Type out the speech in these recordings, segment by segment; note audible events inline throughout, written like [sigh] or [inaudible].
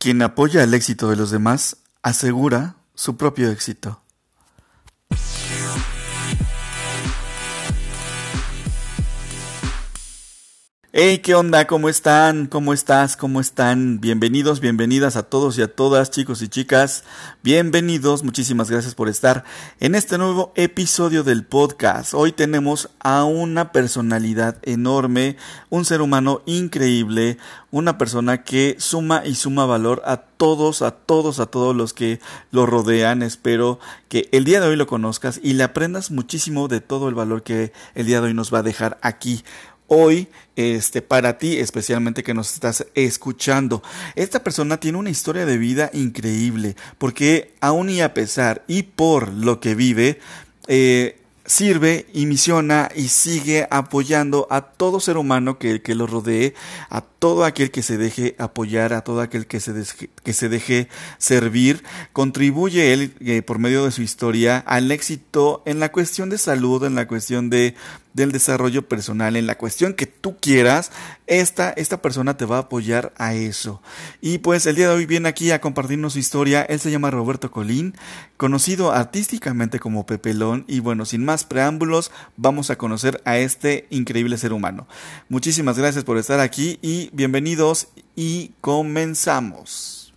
Quien apoya el éxito de los demás asegura su propio éxito. Hey, ¿qué onda? ¿Cómo están? ¿Cómo estás? ¿Cómo están? Bienvenidos, bienvenidas a todos y a todas, chicos y chicas. Bienvenidos, muchísimas gracias por estar en este nuevo episodio del podcast. Hoy tenemos a una personalidad enorme, un ser humano increíble, una persona que suma y suma valor a todos, a todos, a todos los que lo rodean. Espero que el día de hoy lo conozcas y le aprendas muchísimo de todo el valor que el día de hoy nos va a dejar aquí hoy este para ti especialmente que nos estás escuchando. Esta persona tiene una historia de vida increíble porque aún y a pesar y por lo que vive eh, sirve y misiona y sigue apoyando a todo ser humano que, que lo rodee, todo aquel que se deje apoyar, a todo aquel que se, que se deje servir. Contribuye él eh, por medio de su historia al éxito en la cuestión de salud, en la cuestión de del desarrollo personal, en la cuestión que tú quieras, esta, esta persona te va a apoyar a eso. Y pues el día de hoy viene aquí a compartirnos su historia. Él se llama Roberto Colín, conocido artísticamente como Pepelón. Y bueno, sin más preámbulos, vamos a conocer a este increíble ser humano. Muchísimas gracias por estar aquí y bienvenidos y comenzamos.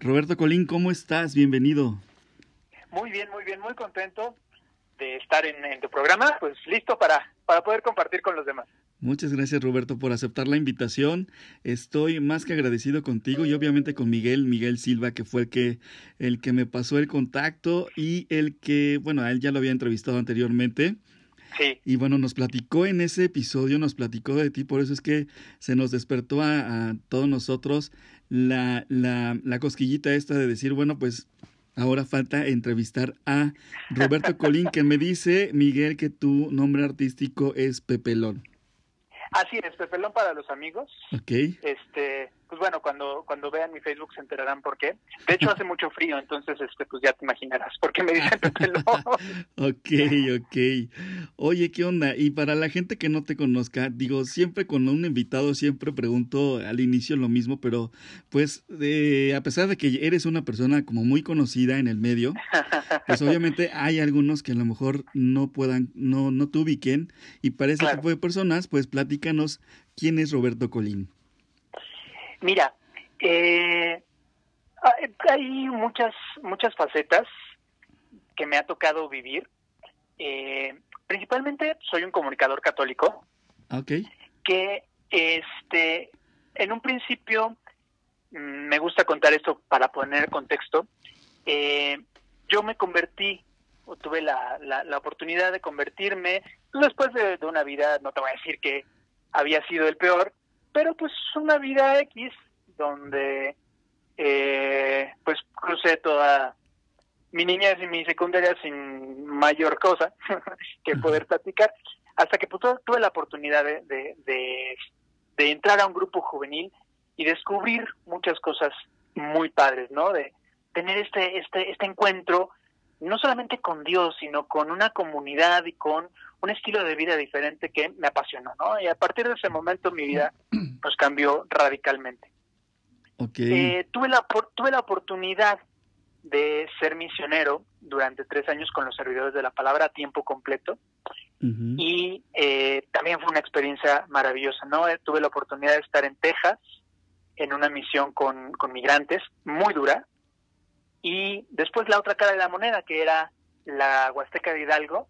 Roberto Colín, ¿cómo estás? Bienvenido. Muy bien, muy bien, muy contento de estar en, tu programa, pues listo para, para poder compartir con los demás. Muchas gracias Roberto por aceptar la invitación. Estoy más que agradecido contigo y obviamente con Miguel, Miguel Silva, que fue el que, el que me pasó el contacto y el que, bueno, a él ya lo había entrevistado anteriormente. Sí. Y bueno, nos platicó en ese episodio, nos platicó de ti, por eso es que se nos despertó a, a todos nosotros la, la, la cosquillita esta de decir, bueno, pues Ahora falta entrevistar a Roberto [laughs] Colín, que me dice, Miguel, que tu nombre artístico es Pepelón. Así es, Pepelón para los amigos. Ok. Este, pues bueno, cuando, cuando vean mi Facebook se enterarán por qué. De hecho hace mucho frío, entonces este, pues ya te imaginarás por qué me dicen Pepelón. [laughs] ok, ok. Oye, ¿qué onda? Y para la gente que no te conozca, digo, siempre con un invitado siempre pregunto al inicio lo mismo, pero pues eh, a pesar de que eres una persona como muy conocida en el medio, pues obviamente [laughs] hay algunos que a lo mejor no puedan, no, no te ubiquen y para ese tipo de personas, pues platícanos quién es Roberto Colín. Mira, eh, hay muchas, muchas facetas que me ha tocado vivir. Eh, principalmente soy un comunicador católico. Okay. Que este, en un principio mm, me gusta contar esto para poner contexto. Eh, yo me convertí, o tuve la, la, oportunidad de convertirme, después de, de, una vida, no te voy a decir que había sido el peor, pero pues una vida X donde eh, pues crucé toda mi niñez y mi secundaria sin mayor cosa [laughs] que poder platicar, hasta que pues, tuve la oportunidad de, de, de, entrar a un grupo juvenil y descubrir muchas cosas muy padres, ¿no? De tener este, este, este encuentro no solamente con Dios, sino con una comunidad y con un estilo de vida diferente que me apasionó, ¿no? Y a partir de ese momento mi vida [clears throat] pues cambió radicalmente. Okay. Eh, tuve, la, tuve la oportunidad de ser misionero durante tres años con los servidores de la palabra a tiempo completo y eh, también fue una experiencia maravillosa, ¿no? Eh, tuve la oportunidad de estar en Texas en una misión con, con migrantes muy dura y después la otra cara de la moneda que era la Huasteca de Hidalgo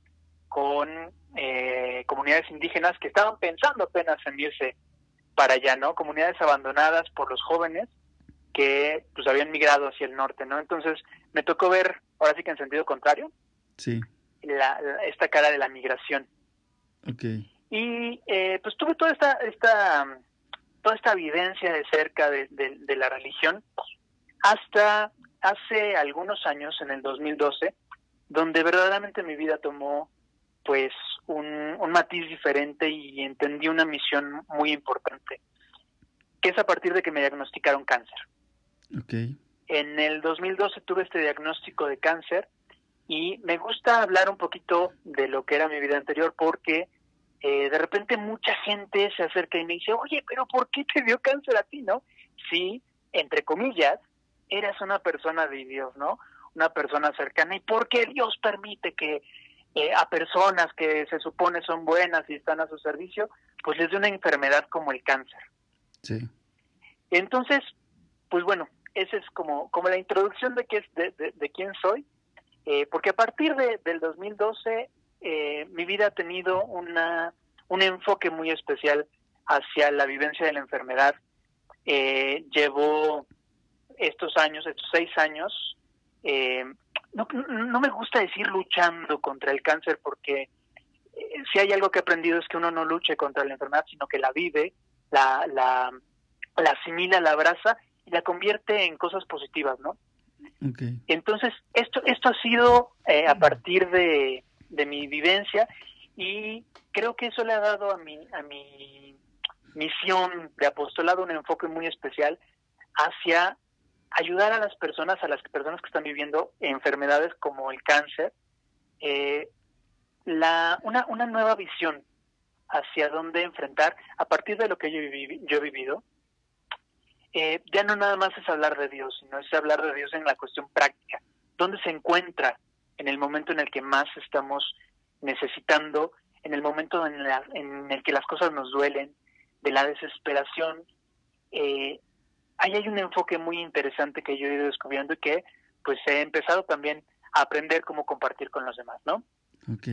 con eh, comunidades indígenas que estaban pensando apenas en irse para allá, ¿no? Comunidades abandonadas por los jóvenes que pues habían migrado hacia el norte, ¿no? Entonces me tocó ver, ahora sí que en sentido contrario, sí. la, esta cara de la migración. Okay. Y eh, pues tuve toda esta, esta, toda esta evidencia de cerca de, de, de la religión hasta hace algunos años, en el 2012, donde verdaderamente mi vida tomó pues un, un matiz diferente y entendí una misión muy importante, que es a partir de que me diagnosticaron cáncer. Okay. En el 2012 tuve este diagnóstico de cáncer y me gusta hablar un poquito de lo que era mi vida anterior porque eh, de repente mucha gente se acerca y me dice, oye, pero ¿por qué te dio cáncer a ti, no? Sí, entre comillas, eras una persona de Dios, ¿no? Una persona cercana. ¿Y por qué Dios permite que eh, a personas que se supone son buenas y están a su servicio, pues les dé una enfermedad como el cáncer? Sí. Entonces, pues bueno, esa es como, como la introducción de, qué es, de, quién soy, eh, porque a partir de, del 2012 eh, mi vida ha tenido una, un enfoque muy especial hacia la vivencia de la enfermedad. Eh, llevo años, estos seis años, eh, no, no me gusta decir luchando contra el cáncer porque si hay algo que he aprendido es que uno no luche contra la enfermedad, sino que la vive, la, la, la asimila, la abraza y la convierte en cosas positivas, ¿no? Entonces, esto, esto ha sido a partir de, de mi vivencia y creo que eso le ha dado a mi, a mi misión de apostolado un enfoque muy especial hacia ayudar a las personas, a las personas que están viviendo enfermedades como el cáncer, eh, la, una, una nueva visión hacia dónde enfrentar a partir de lo que yo, yo he vivido. Eh, ya no nada más es hablar de Dios, sino es hablar de Dios en la cuestión práctica. ¿Dónde se encuentra en el momento en el que más estamos necesitando, en el momento en, el que las cosas nos duelen, de la desesperación. Eh, ahí hay un enfoque muy interesante que yo he ido descubriendo y que pues he empezado también a aprender cómo compartir con los demás, ¿no? Ok.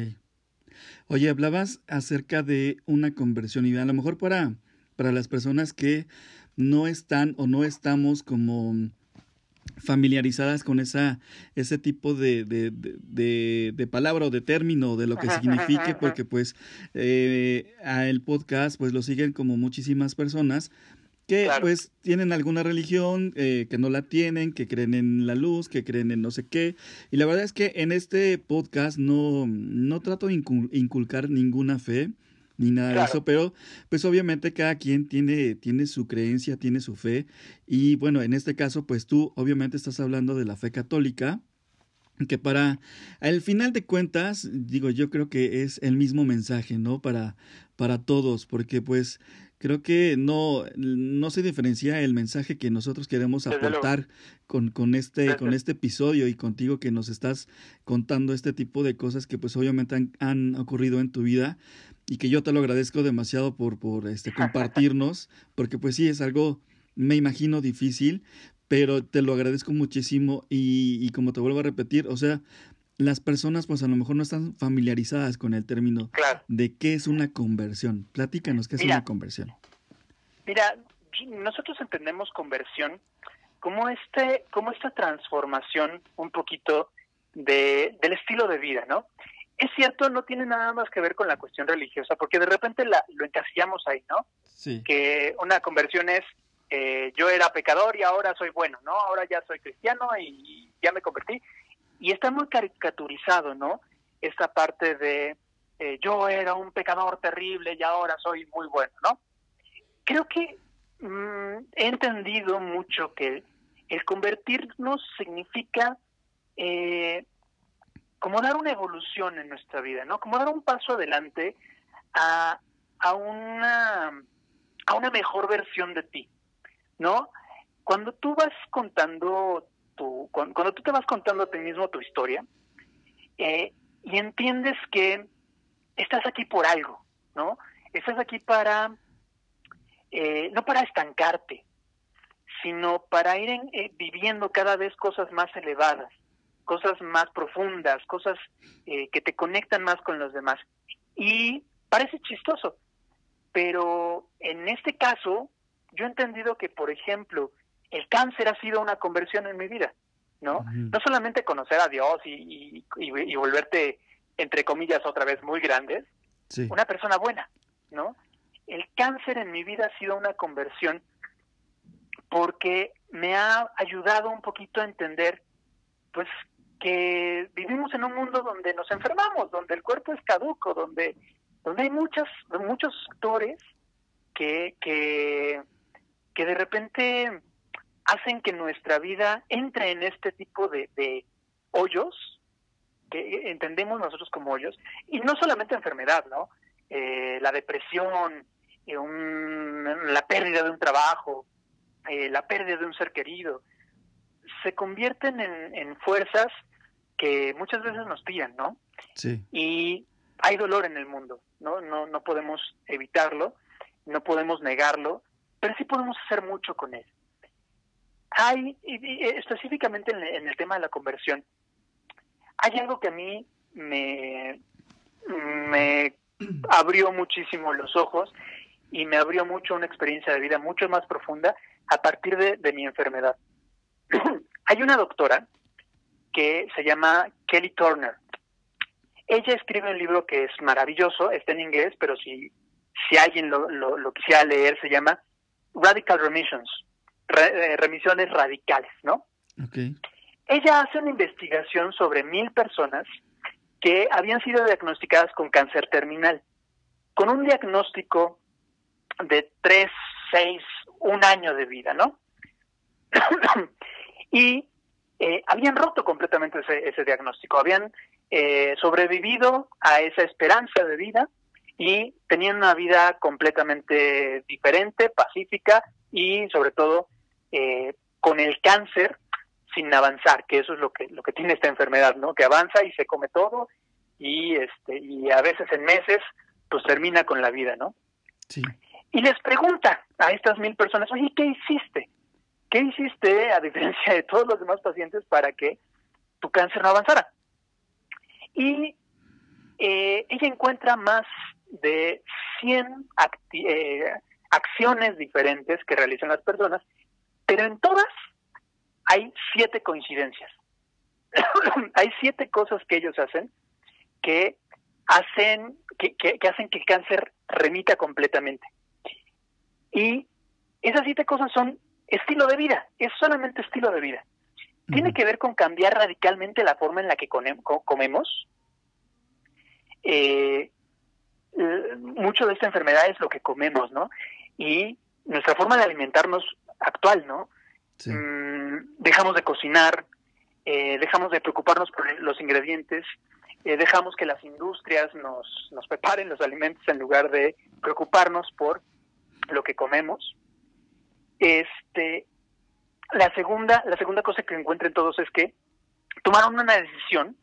Oye, hablabas acerca de una conversión y a lo mejor para, para las personas que no están o no estamos como familiarizadas con esa, ese tipo de, de, de, palabra o de término, de lo que signifique, porque pues eh, a el podcast pues lo siguen como muchísimas personas que pues tienen alguna religión, eh, que no la tienen, que creen en la luz, que creen en no sé qué. Y la verdad es que en este podcast no, no trato de inculcar ninguna fe ni nada de eso, pero pues obviamente cada quien tiene, tiene su creencia, tiene su fe y bueno, en este caso pues tú obviamente estás hablando de la fe católica, que para al final de cuentas, digo, yo creo que es el mismo mensaje, ¿no? Para, para todos, porque pues creo que no, no se diferencia el mensaje que nosotros queremos aportar con, con, este, con este episodio y contigo que nos estás contando este tipo de cosas que pues obviamente han, han ocurrido en tu vida y que yo te lo agradezco demasiado por, por este, compartirnos, [laughs] porque pues sí, es algo, me imagino, difícil, pero te lo agradezco muchísimo y, y como te vuelvo a repetir, o sea, las personas pues a lo mejor no están familiarizadas con el término de qué es una conversión. Platícanos qué es una conversión. Mira, nosotros entendemos conversión como este, como esta transformación un poquito de, del estilo de vida, ¿no? es cierto, no tiene nada más que ver con la cuestión religiosa, porque de repente la, lo encasillamos ahí, ¿no? Sí. Que una conversión es, eh, yo era pecador y ahora soy bueno, ¿no? Ahora ya soy cristiano y ya me convertí. Y está muy caricaturizado, ¿no? Esta parte de, eh, yo era un pecador terrible y ahora soy muy bueno, ¿no? Creo que mm, he entendido mucho que el convertirnos significa... Eh, como dar una evolución en nuestra vida, ¿no? Como dar un paso adelante a, a una a una mejor versión de ti, ¿no? Cuando tú vas contando tu, cuando, tú te vas contando a ti mismo tu historia eh, y entiendes que estás aquí por algo, ¿no? Estás aquí para eh, no para estancarte, sino para ir eh, viviendo cada vez cosas más elevadas, cosas más profundas, cosas eh, que te conectan más con los demás. Y parece chistoso, pero en este caso yo he entendido que, por ejemplo, el cáncer ha sido una conversión en mi vida, ¿no? No solamente conocer a Dios y, y, volverte, entre comillas, otra vez muy grandes, una persona buena, ¿no? El cáncer en mi vida ha sido una conversión porque me ha ayudado un poquito a entender, pues, que vivimos en un mundo donde nos enfermamos, donde el cuerpo es caduco, donde, donde hay muchas, muchos factores que, que, que de repente hacen que nuestra vida entre en este tipo de, de hoyos, que entendemos nosotros como hoyos, y no solamente enfermedad, ¿no? eh, la depresión, eh, la pérdida de un trabajo, eh, la pérdida de un ser querido, se convierten en, fuerzas que muchas veces nos tiran, ¿no? Sí. Y hay dolor en el mundo, ¿no? No, no podemos evitarlo, no podemos negarlo, pero sí podemos hacer mucho con él. Hay, específicamente en el tema de la conversión, hay algo que a mí me, me [clears throat] abrió muchísimo los ojos y me abrió mucho una experiencia de vida mucho más profunda a partir de, mi enfermedad. [clears throat] Hay una doctora que se llama Kelly Turner. Ella escribe un libro que es maravilloso, está en inglés, pero si, si alguien lo, lo, quisiera leer, se llama Radical Remissions, eh, remisiones radicales, ¿no? Ella hace una investigación sobre mil personas que habían sido diagnosticadas con cáncer terminal, con un diagnóstico de tres, seis, un año de vida, ¿no? [clears throat] y eh, habían roto completamente ese, diagnóstico, habían eh, sobrevivido a esa esperanza de vida y tenían una vida completamente diferente, pacífica y sobre todo eh, con el cáncer sin avanzar, que eso es lo que lo que tiene esta enfermedad, ¿no? Que avanza y se come todo y este y a veces en meses pues termina con la vida, ¿no? Sí. Y les pregunta a estas mil personas, oye, ¿qué hiciste? ¿Qué hiciste a diferencia de todos los demás pacientes para que tu cáncer no avanzara? Y eh, ella encuentra más de 100 eh, acciones diferentes que realizan las personas, pero en todas hay siete coincidencias. [coughs] hay siete cosas que ellos hacen que hacen que, hacen que el cáncer remita completamente. Y esas siete cosas son estilo de vida, es solamente estilo de vida. Tiene que ver con cambiar radicalmente la forma en la que comemos. Eh, mucho de esta enfermedad es lo que comemos, ¿no? Y nuestra forma de alimentarnos actual, ¿no? Mm, dejamos de cocinar, eh, dejamos de preocuparnos por los ingredientes, eh, dejamos que las industrias nos, nos preparen los alimentos en lugar de preocuparnos por lo que comemos. Este, la segunda, la segunda cosa que encuentren todos es que tomaron una decisión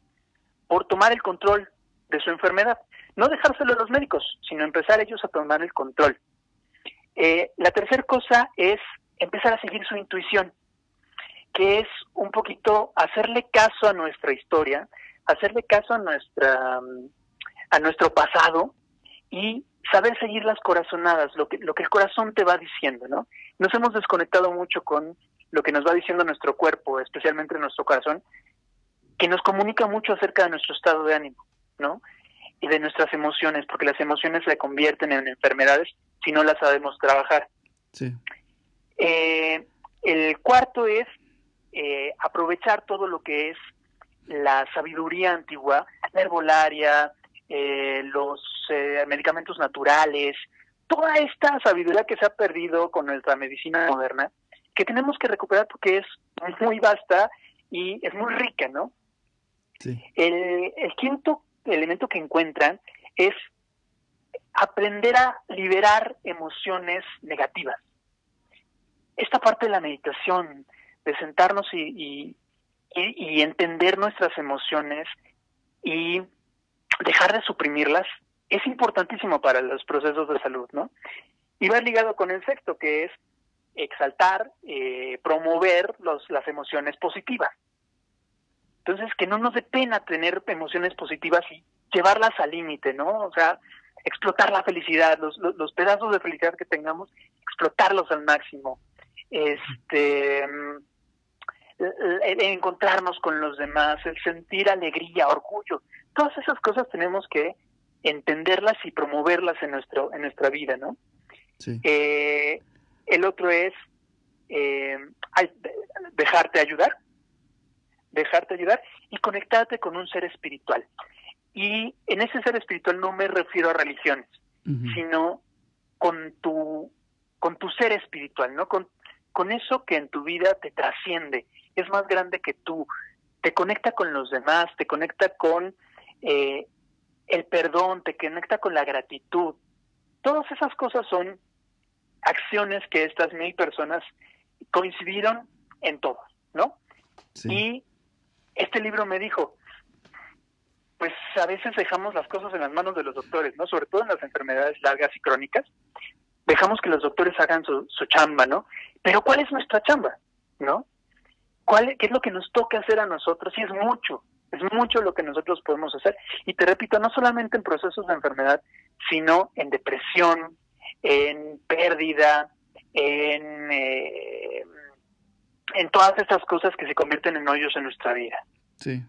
por tomar el control de su enfermedad. No dejárselo a los médicos, sino empezar ellos a tomar el control. Eh, la tercera cosa es empezar a seguir su intuición, que es un poquito hacerle caso a nuestra historia, hacerle caso a nuestra a nuestro pasado y saber seguir las corazonadas, lo que lo que el corazón te va diciendo, ¿no? Nos hemos desconectado mucho con lo que nos va diciendo nuestro cuerpo, especialmente nuestro corazón, que nos comunica mucho acerca de nuestro estado de ánimo, ¿no? Y de nuestras emociones, porque las emociones se convierten en enfermedades si no las sabemos trabajar. Sí. Eh, el cuarto es eh, aprovechar todo lo que es la sabiduría antigua, la herbolaria, eh, los medicamentos naturales, toda esta sabiduría que se ha perdido con nuestra medicina moderna, que tenemos que recuperar porque es muy vasta y es muy rica, ¿no? El, el quinto elemento que encuentran es aprender a liberar emociones negativas esta parte de la meditación, de sentarnos y, y, entender nuestras emociones y dejar de suprimirlas, es importantísimo para los procesos de salud, ¿no? Y va ligado con el sexto, que es exaltar, eh, promover los, las emociones positivas. Entonces, que no nos dé pena tener emociones positivas y llevarlas al límite, ¿no? O sea, explotar la felicidad, los, los, los pedazos de felicidad que tengamos, explotarlos al máximo este el encontrarnos con los demás, el sentir alegría, orgullo, todas esas cosas tenemos que entenderlas y promoverlas en nuestro en nuestra vida, ¿no? Eh, el otro es eh, dejarte ayudar, dejarte ayudar y conectarte con un ser espiritual. Y en ese ser espiritual no me refiero a religiones, sino con tu con tu ser espiritual, ¿no? Con con eso que en tu vida te trasciende, es más grande que tú, te conecta con los demás, te conecta con, eh, el perdón, te conecta con la gratitud. Todas esas cosas son acciones que estas mil personas coincidieron en todo, ¿no? Y este libro me dijo, pues a veces dejamos las cosas en las manos de los doctores, ¿no? Sobre todo en las enfermedades largas y crónicas, dejamos que los doctores hagan su, chamba, ¿no? Pero ¿cuál es nuestra chamba, no? ¿Cuál, ¿Qué es lo que nos toca hacer a nosotros? Y es mucho, es mucho lo que nosotros podemos hacer. Y te repito, no solamente en procesos de enfermedad, sino en depresión, en pérdida, en, eh, en todas estas cosas que se convierten en hoyos en nuestra vida. Sí.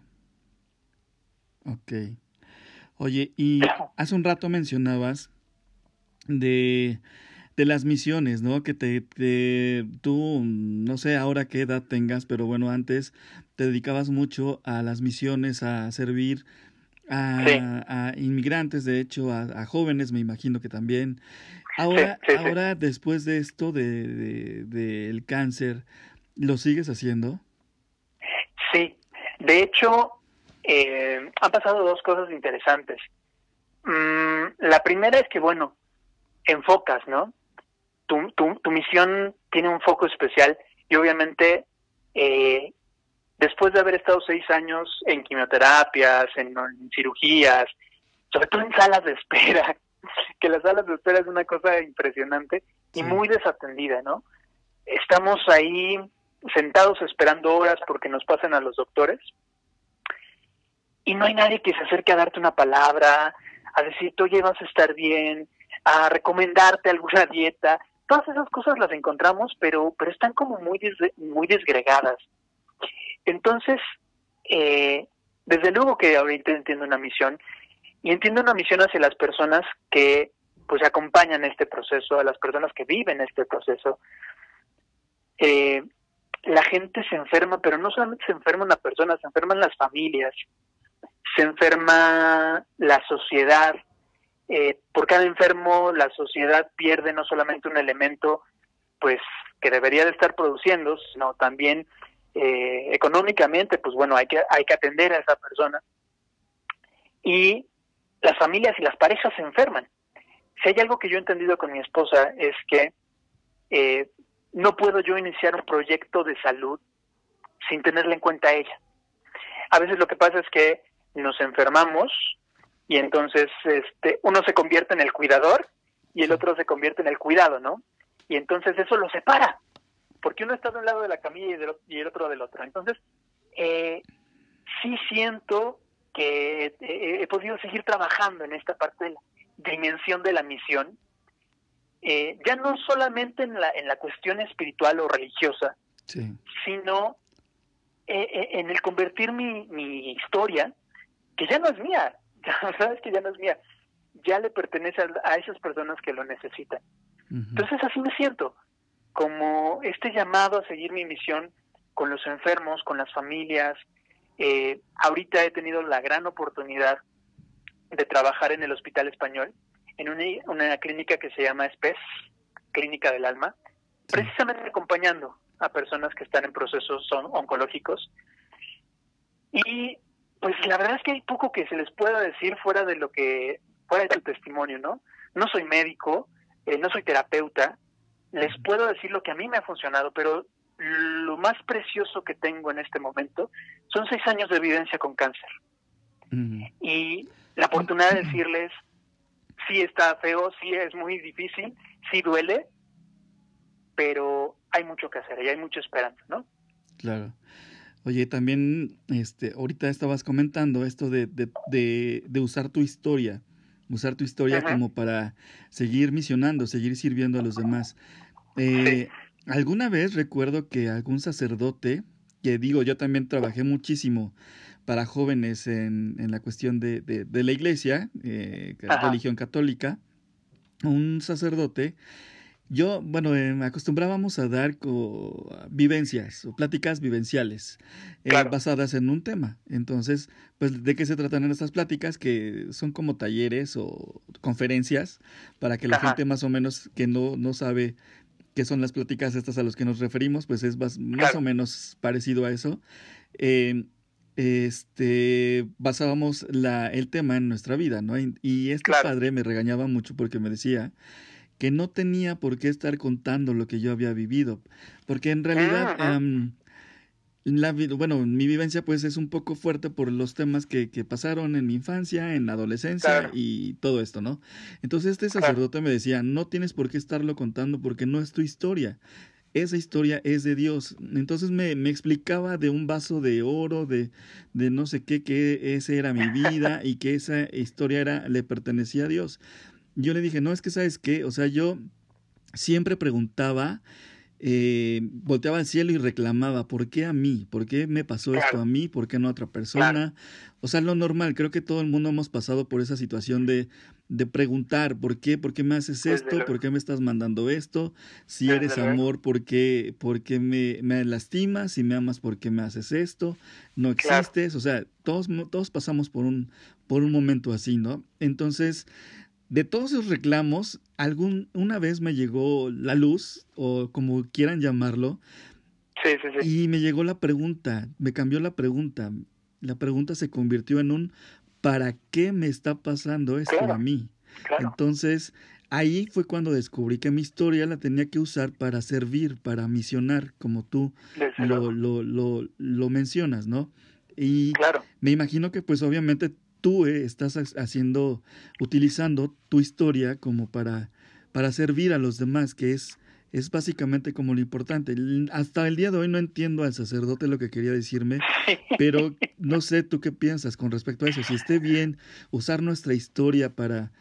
Ok. Oye, y [laughs] hace un rato mencionabas de, de las misiones, ¿no? Que te, te, tú, no sé ahora qué edad tengas, pero bueno, antes te dedicabas mucho a las misiones, a servir a, inmigrantes, de hecho, a, jóvenes, me imagino que también. Ahora, ahora después de esto del de, cáncer, ¿lo sigues haciendo? Sí, de hecho, eh, han pasado dos cosas interesantes. Mm, la primera es que, bueno, enfocas, ¿no? Tu, tu, tu misión tiene un foco especial y obviamente eh, después de haber estado seis años en quimioterapias, en, cirugías, sobre todo en salas de espera, [laughs] que las salas de espera es una cosa impresionante y muy desatendida, ¿no? Estamos ahí sentados esperando horas porque nos pasen a los doctores y no hay nadie que se acerque a darte una palabra, a decirte, oye, vas a estar bien, a recomendarte alguna [laughs] dieta. Todas esas cosas las encontramos, pero, pero están como muy, muy desgregadas. Entonces, eh, desde luego que ahorita entiendo una misión y entiendo una misión hacia las personas que pues acompañan este proceso, a las personas que viven este proceso. Eh, la gente se enferma, pero no solamente se enferma una persona, se enferman las familias, se enferma la sociedad. Eh, por cada enfermo, la sociedad pierde no solamente un elemento, pues que debería de estar produciendo, sino también eh, económicamente, pues bueno, hay que, hay que atender a esa persona. Y las familias y las parejas se enferman. Si hay algo que yo he entendido con mi esposa es que eh, no puedo yo iniciar un proyecto de salud sin tenerle en cuenta a ella. A veces lo que pasa es que nos enfermamos y entonces este uno se convierte en el cuidador y el otro se convierte en el cuidado, ¿no? Y entonces eso lo separa porque uno está de un lado de la camilla y, el otro del otro. Entonces, eh, sí siento que he podido seguir trabajando en esta parte de la dimensión de la misión, eh, ya no solamente en la, en la cuestión espiritual o religiosa, sino eh, en el convertir mi, mi historia, que ya no es mía, [laughs] sabes que ya no es mía, ya le pertenece a, esas personas que lo necesitan. Entonces así me siento como este llamado a seguir mi misión con los enfermos, con las familias. Eh, ahorita he tenido la gran oportunidad de trabajar en el Hospital Español, en una, clínica que se llama SPES, Clínica del Alma, precisamente acompañando a personas que están en procesos oncológicos. Y pues la verdad es que hay poco que se les pueda decir fuera de lo que, fuera de su testimonio, ¿no? No soy médico, eh, no soy terapeuta, les puedo decir lo que a mí me ha funcionado, pero lo más precioso que tengo en este momento son seis años de vivencia con cáncer. Y la oportunidad de decirles, sí está feo, sí es muy difícil, sí duele, pero hay mucho que hacer y hay mucha esperanza, ¿no? Claro. Oye, también, este, ahorita estabas comentando esto de, de, de usar tu historia, usar tu historia como para seguir misionando, seguir sirviendo a los demás. Eh, alguna vez recuerdo que algún sacerdote, que digo, yo también trabajé muchísimo para jóvenes en, en la cuestión de, de, la iglesia, eh, religión católica, un sacerdote, yo, bueno, eh, acostumbrábamos a dar vivencias o pláticas vivenciales basadas en un tema. Entonces, pues, ¿de qué se tratan en estas pláticas? Que son como talleres o conferencias para que la gente más o menos que no, no sabe que son las pláticas estas a las que nos referimos, pues es más, o menos parecido a eso. Eh, este, basábamos la, el tema en nuestra vida, ¿no? Y, este padre me regañaba mucho porque me decía que no tenía por qué estar contando lo que yo había vivido, porque en realidad... la, bueno, mi vivencia pues es un poco fuerte por los temas que, que pasaron en mi infancia, en la adolescencia y todo esto, ¿no? Entonces este sacerdote me decía, no tienes por qué estarlo contando porque no es tu historia. Esa historia es de Dios. Entonces me, me explicaba de un vaso de oro, de, de no sé qué, que esa era mi vida y que esa historia era, le pertenecía a Dios. Yo le dije, no, es que sabes qué, o sea, yo siempre preguntaba eh, volteaba al cielo y reclamaba, ¿por qué a mí? ¿Por qué me pasó esto a mí? ¿Por qué no a otra persona? O sea, lo normal, creo que todo el mundo hemos pasado por esa situación de, de preguntar, ¿por qué? ¿Por qué me haces esto? ¿Por qué me estás mandando esto? Si eres amor, ¿por qué, por qué me, me, lastimas? Si me amas, ¿por qué me haces esto? No existes. O sea, todos, todos pasamos por un, por un momento así, ¿no? Entonces, de todos esos reclamos, algún, una vez me llegó la luz, o como quieran llamarlo, sí, sí, sí. y me llegó la pregunta, me cambió la pregunta. La pregunta se convirtió en un ¿para qué me está pasando esto a mí? Entonces, ahí fue cuando descubrí que mi historia la tenía que usar para servir, para misionar, como tú lo, lo, lo, lo, mencionas, ¿no? Y me imagino que pues obviamente tú eh, estás haciendo, utilizando tu historia como para, para servir a los demás, que es, es básicamente como lo importante. Hasta el día de hoy no entiendo al sacerdote lo que quería decirme, [laughs] pero no sé tú qué piensas con respecto a eso. Si esté bien usar nuestra historia para,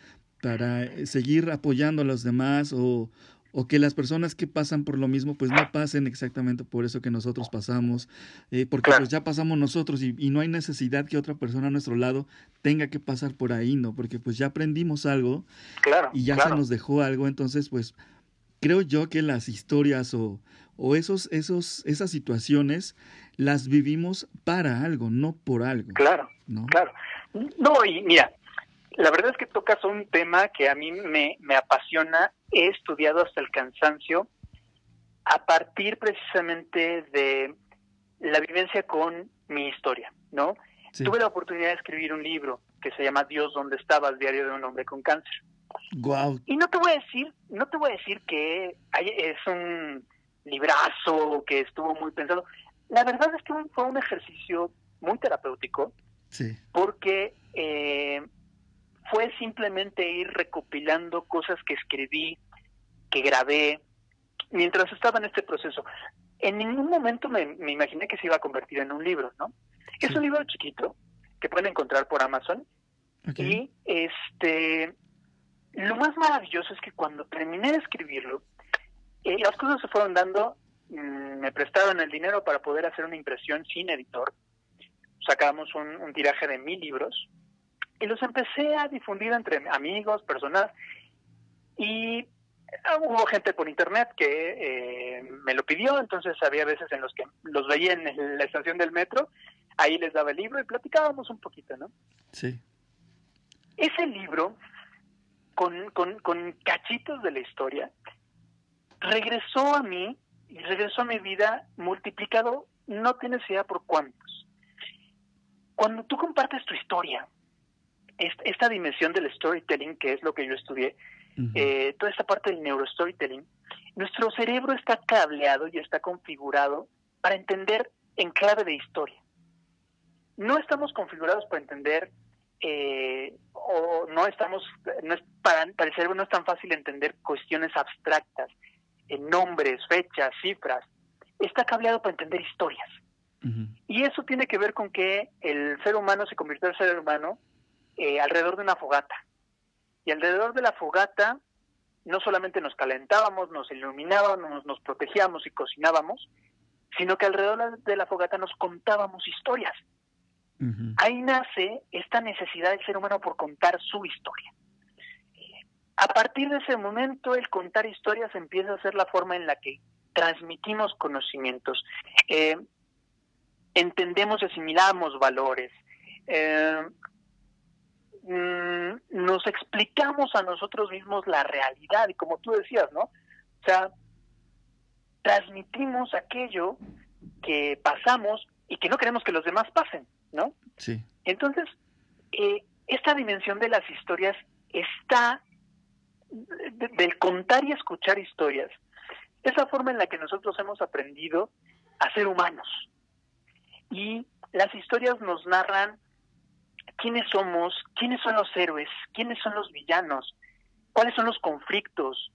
para eh, seguir apoyando a los demás o, o que las personas que pasan por lo mismo pues no pasen exactamente por eso que nosotros pasamos, eh, porque pues ya pasamos nosotros y, y, no hay necesidad que otra persona a nuestro lado tenga que pasar por ahí, ¿no? Porque pues ya aprendimos algo claro, y ya se nos dejó algo, entonces pues creo yo que las historias o, o esos, esos, esas situaciones las vivimos para algo, no por algo. Claro, ¿no? claro. No, y mira, la verdad es que tocas un tema que a mí me, me apasiona, he estudiado hasta el cansancio, a partir precisamente de la vivencia con mi historia, ¿no? Tuve la oportunidad de escribir un libro que se llama Dios, ¿dónde estabas? Diario de un hombre con cáncer. Wow. Y no te voy a decir, no te voy a decir que es un librazo, que estuvo muy pensado. La verdad es que fue un ejercicio muy terapéutico, sí. porque eh, fue simplemente ir recopilando cosas que escribí, que grabé, mientras estaba en este proceso. En ningún momento me, imaginé que se iba a convertir en un libro, ¿no? Es un libro chiquito que pueden encontrar por Amazon. Y este lo más maravilloso es que cuando terminé de escribirlo, eh, las cosas se fueron dando, mm, me prestaron el dinero para poder hacer una impresión sin editor. Sacamos un, un tiraje de mil libros y los empecé a difundir entre amigos, personas, y ah, hubo gente por internet que eh, me lo pidió, entonces había veces en los que los veía en la estación del metro, ahí les daba el libro y platicábamos un poquito, ¿no? Sí. Ese libro, con, con, con cachitos de la historia, regresó a mí y regresó a mi vida multiplicado, no tienes idea por cuántos. Cuando tú compartes tu historia, esta dimensión del storytelling, que es lo que yo estudié, eh, toda esta parte del neurostorytelling, nuestro cerebro está cableado y está configurado para entender en clave de historia. No estamos configurados para entender eh, o no estamos, no es para, para, el cerebro no es tan fácil entender cuestiones abstractas, en nombres, fechas, cifras. Está cableado para entender historias. Y eso tiene que ver con que el ser humano se convirtió en ser humano eh, alrededor de una fogata. Y alrededor de la fogata no solamente nos calentábamos, nos iluminábamos, nos protegíamos y cocinábamos, sino que alrededor de la fogata nos contábamos historias. Ahí nace esta necesidad del ser humano por contar su historia. A partir de ese momento, el contar historias empieza a ser la forma en la que transmitimos conocimientos, eh, entendemos y asimilamos valores, eh, Mm, nos explicamos a nosotros mismos la realidad y como tú decías, ¿no? O sea, transmitimos aquello que pasamos y que no queremos que los demás pasen. ¿no? Sí. Entonces, eh, esta dimensión de las historias está del contar y escuchar historias. Esa forma en la que nosotros hemos aprendido a ser humanos. Y las historias nos narran quiénes somos, quiénes son los héroes, quiénes son los villanos, cuáles son los conflictos.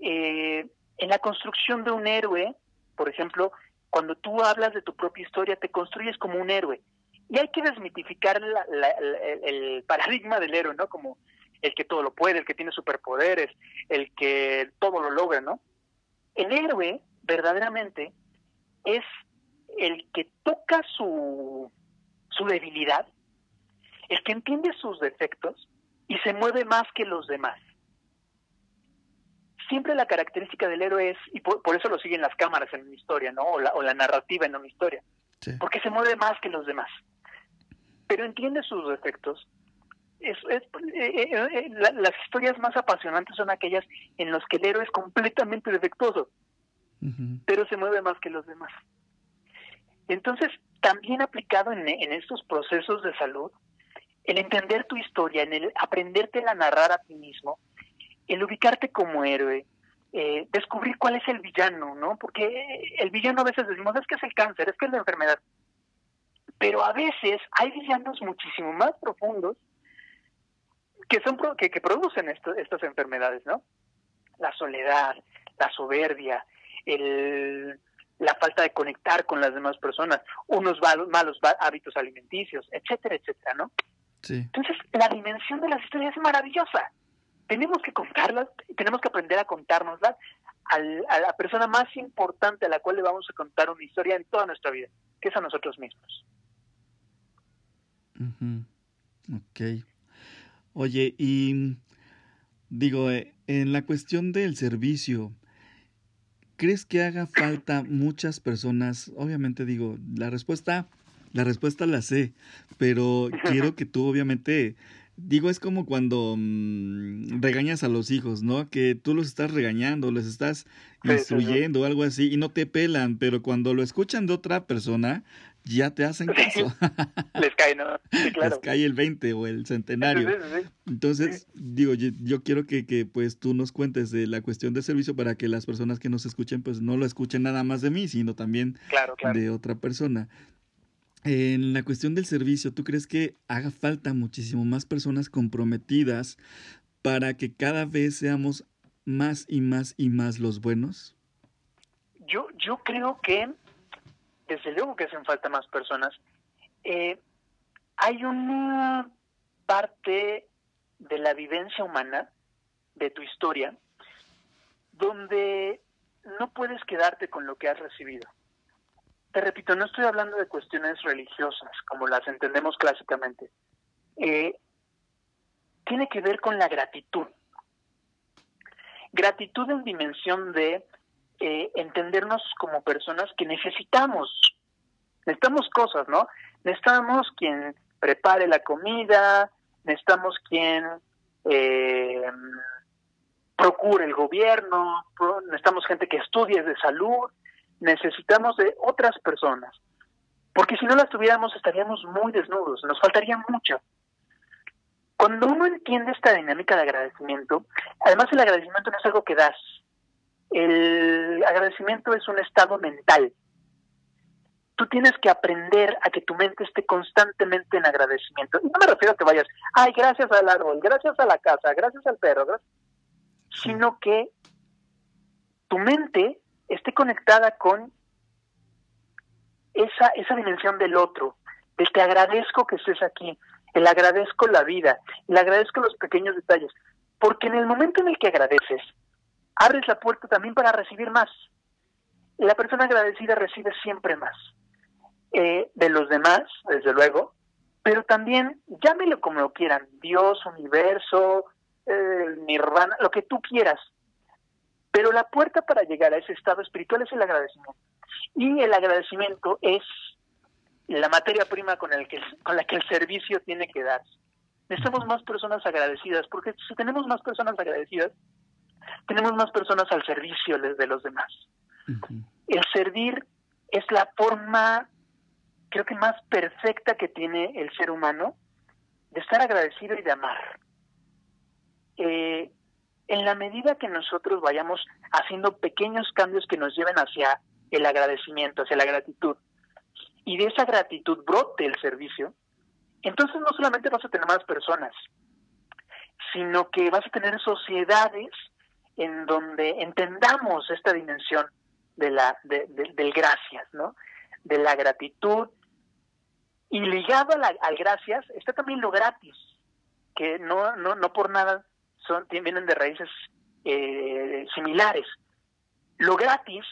Eh, en la construcción de un héroe, por ejemplo, cuando tú hablas de tu propia historia, te construyes como un héroe. Y hay que desmitificar el paradigma del héroe, ¿no? Como el que todo lo puede, el que tiene superpoderes, el que todo lo logra, ¿no? El héroe, verdaderamente, es el que toca su, su debilidad, el que entiende sus defectos y se mueve más que los demás. Siempre la característica del héroe es, y por, eso lo siguen las cámaras en una historia, ¿no? O la, o la narrativa en una historia. Porque se mueve más que los demás. Pero entiende sus defectos. Es, es eh, eh, eh, las historias más apasionantes son aquellas en las que el héroe es completamente defectuoso, pero se mueve más que los demás. Entonces, también aplicado en, en estos procesos de salud, el entender tu historia, en el aprenderte a narrar a ti mismo, el ubicarte como héroe, eh, descubrir cuál es el villano, ¿no? Porque el villano a veces decimos, es que es el cáncer, es que es la enfermedad. Pero a veces hay villanos muchísimo más profundos que son que, que producen estas enfermedades, ¿no? La soledad, la soberbia, el, la falta de conectar con las demás personas, unos malos, hábitos alimenticios, etcétera, etcétera, ¿no? Sí. Entonces, la dimensión de las historias es maravillosa. Tenemos que contarlas, tenemos que aprender a contárnoslas a la persona más importante a la cual le vamos a contar una historia en toda nuestra vida, que es a nosotros mismos. Ok. Oye, y digo, eh, en la cuestión del servicio, ¿Crees que haga falta muchas personas? Obviamente digo, la respuesta, la respuesta la sé, pero [laughs] quiero que tú obviamente Digo, es como cuando mm, regañas a los hijos, ¿no? Que tú los estás regañando, les estás instruyendo o algo así y no te pelan, pero cuando lo escuchan de otra persona, ya te hacen caso. [laughs] Les cae, ¿no? [laughs] claro. Les cae el 20 o el centenario. Entonces, digo, yo, quiero que, que, pues tú nos cuentes de la cuestión de servicio para que las personas que nos escuchen pues no lo escuchen nada más de mí, sino también de otra persona. En la cuestión del servicio, ¿tú crees que haga falta muchísimo más personas comprometidas para que cada vez seamos más y más y más los buenos? Yo, yo creo que desde luego que hacen falta más personas. Eh, hay una parte de la vivencia humana, de tu historia, donde no puedes quedarte con lo que has recibido. Te repito, no estoy hablando de cuestiones religiosas, como las entendemos clásicamente. Eh, tiene que ver con la gratitud. Gratitud en dimensión de eh, entendernos como personas que necesitamos, necesitamos cosas, ¿no? Necesitamos quien prepare la comida, necesitamos quien eh, procure el gobierno, necesitamos gente que estudie de salud, necesitamos de otras personas, porque si no las tuviéramos estaríamos muy desnudos, nos faltaría mucho. Cuando uno entiende esta dinámica de agradecimiento, además el agradecimiento no es algo que das, el agradecimiento es un estado mental. Tú tienes que aprender a que tu mente esté constantemente en agradecimiento. Y no me refiero a que vayas, ay, gracias al árbol, gracias a la casa, gracias al perro, sino que tu mente esté conectada con esa, esa dimensión del otro, del te agradezco que estés aquí, el agradezco la vida, el agradezco los pequeños detalles, porque en el momento en el que agradeces, abres la puerta también para recibir más. La persona agradecida recibe siempre más eh, de los demás, desde luego, pero también, llámelo como lo quieran, Dios, universo, eh, nirvana, lo que tú quieras. Pero la puerta para llegar a ese estado espiritual es el agradecimiento. Y el agradecimiento es la materia prima con, el que, con la que el servicio tiene que darse. Necesitamos más personas agradecidas, porque si tenemos más personas agradecidas, tenemos más personas al servicio de los demás. El servir es la forma creo que más perfecta que tiene el ser humano de estar agradecido y de amar. Eh, en la medida que nosotros vayamos haciendo pequeños cambios que nos lleven hacia el agradecimiento, hacia la gratitud, y de esa gratitud brote el servicio, entonces no solamente vas a tener más personas, sino que vas a tener sociedades en donde entendamos esta dimensión de la, del gracias, ¿no? De la gratitud. Y ligado al gracias está también lo gratis, que no, no, no por nada son, vienen de raíces eh, similares. Lo gratis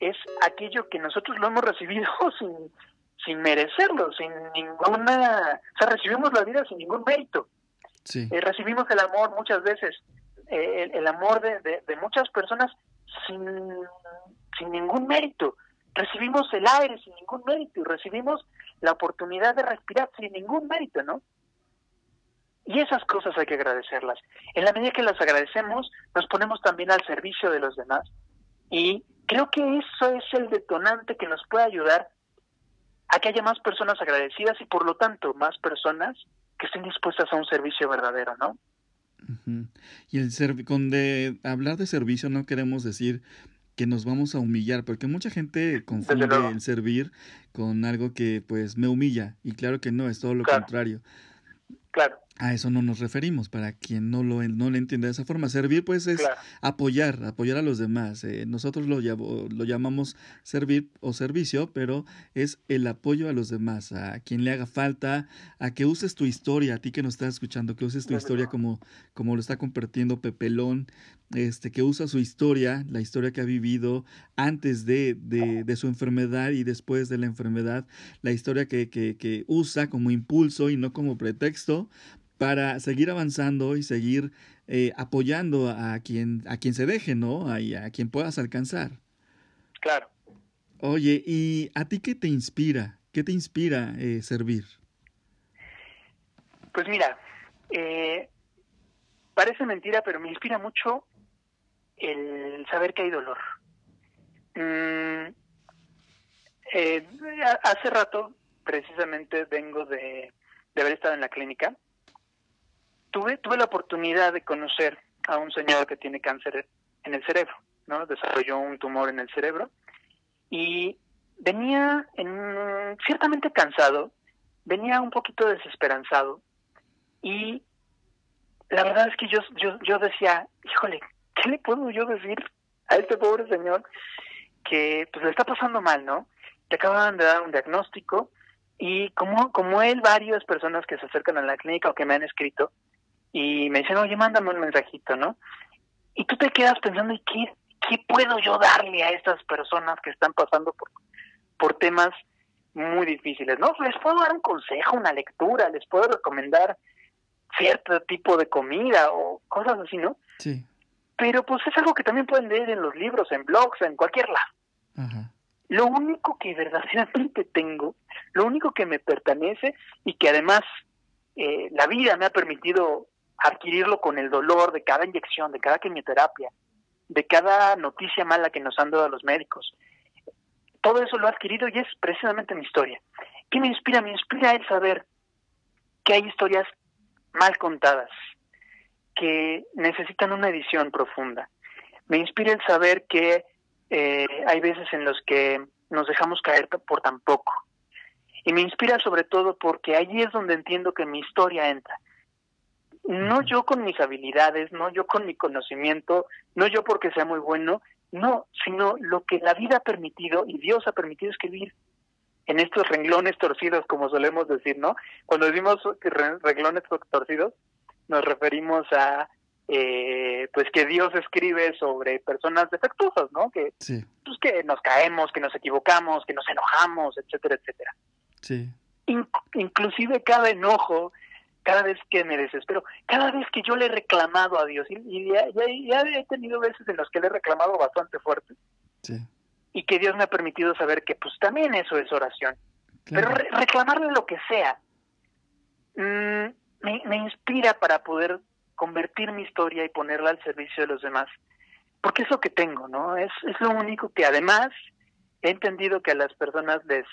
es aquello que nosotros lo hemos recibido [laughs] sin, sin merecerlo, sin ninguna, o sea, recibimos la vida sin ningún mérito. Eh, recibimos el amor muchas veces, eh, el, amor de, de, muchas personas sin, sin ningún mérito. Recibimos el aire sin ningún mérito y recibimos la oportunidad de respirar sin ningún mérito, ¿no? Y esas cosas hay que agradecerlas. En la medida que las agradecemos, nos ponemos también al servicio de los demás. Y creo que eso es el detonante que nos puede ayudar a que haya más personas agradecidas y por lo tanto más personas que estén dispuestas a un servicio verdadero, ¿no? Y el con de hablar de servicio no queremos decir que nos vamos a humillar, porque mucha gente confunde el servir con algo que pues me humilla y claro que no, es todo lo contrario. Claro. A eso no nos referimos, para quien no lo, no le entienda de esa forma. Servir, pues, es apoyar, apoyar a los demás. Eh, nosotros lo, lo llamamos servir o servicio, pero es el apoyo a los demás, a quien le haga falta, a que uses tu historia, a ti que nos estás escuchando, que uses tu historia como, como lo está compartiendo Pepelón, este, que usa su historia, la historia que ha vivido antes de, de, de su enfermedad y después de la enfermedad, la historia que, que, que usa como impulso y no como pretexto para seguir avanzando y seguir eh, apoyando a quien, a quien se deje, ¿no? A, a quien puedas alcanzar. Claro. Oye, ¿y a ti qué te inspira? ¿Qué te inspira eh, servir? Pues mira, eh, parece mentira, pero me inspira mucho el saber que hay dolor. Mm, hace rato, precisamente, vengo de, de haber estado en la clínica tuve, tuve la oportunidad de conocer a un señor que tiene cáncer en el cerebro, ¿no? Desarrolló un tumor en el cerebro y venía en, ciertamente cansado, venía un poquito desesperanzado y la verdad es que yo, yo, yo decía, híjole, ¿qué le puedo yo decir a este pobre señor que pues le está pasando mal, ¿no? Le acaban de dar un diagnóstico y como, como él, varias personas que se acercan a la clínica o que me han escrito, y me dicen, oye, mándame un mensajito, ¿no? Y tú te quedas pensando, ¿y qué, qué puedo yo darle a estas personas que están pasando por, por temas muy difíciles? No, les puedo dar un consejo, una lectura, les puedo recomendar cierto tipo de comida o cosas así, ¿no? Sí. Pero pues es algo que también pueden leer en los libros, en blogs, en cualquier lado. Ajá. Lo único que verdaderamente tengo, lo único que me pertenece y que además eh, la vida me ha permitido adquirirlo con el dolor de cada inyección, de cada quimioterapia, de cada noticia mala que nos han dado los médicos. Todo eso lo he adquirido y es precisamente mi historia. ¿Qué me inspira? Me inspira el saber que hay historias mal contadas, que necesitan una edición profunda. Me inspira el saber que eh, hay veces en los que nos dejamos caer por tan poco. Y me inspira sobre todo porque allí es donde entiendo que mi historia entra no yo con mis habilidades, no yo con mi conocimiento, no yo porque sea muy bueno, no, sino lo que la vida ha permitido y Dios ha permitido escribir en estos renglones torcidos, como solemos decir, ¿no? Cuando decimos renglones torcidos, nos referimos a, eh, pues que Dios escribe sobre personas defectuosas, ¿no? Que, pues que nos caemos, que nos equivocamos, que nos enojamos, etcétera, etcétera. Sí. inclusive cada enojo cada vez que me desespero, cada vez que yo le he reclamado a Dios, y, ya, he tenido veces en las que le he reclamado bastante fuerte, y que Dios me ha permitido saber que pues también eso es oración. Pero reclamarle lo que sea, mm, me, inspira para poder convertir mi historia y ponerla al servicio de los demás, porque es lo que tengo, ¿no? Es, es lo único que además he entendido que a las personas les,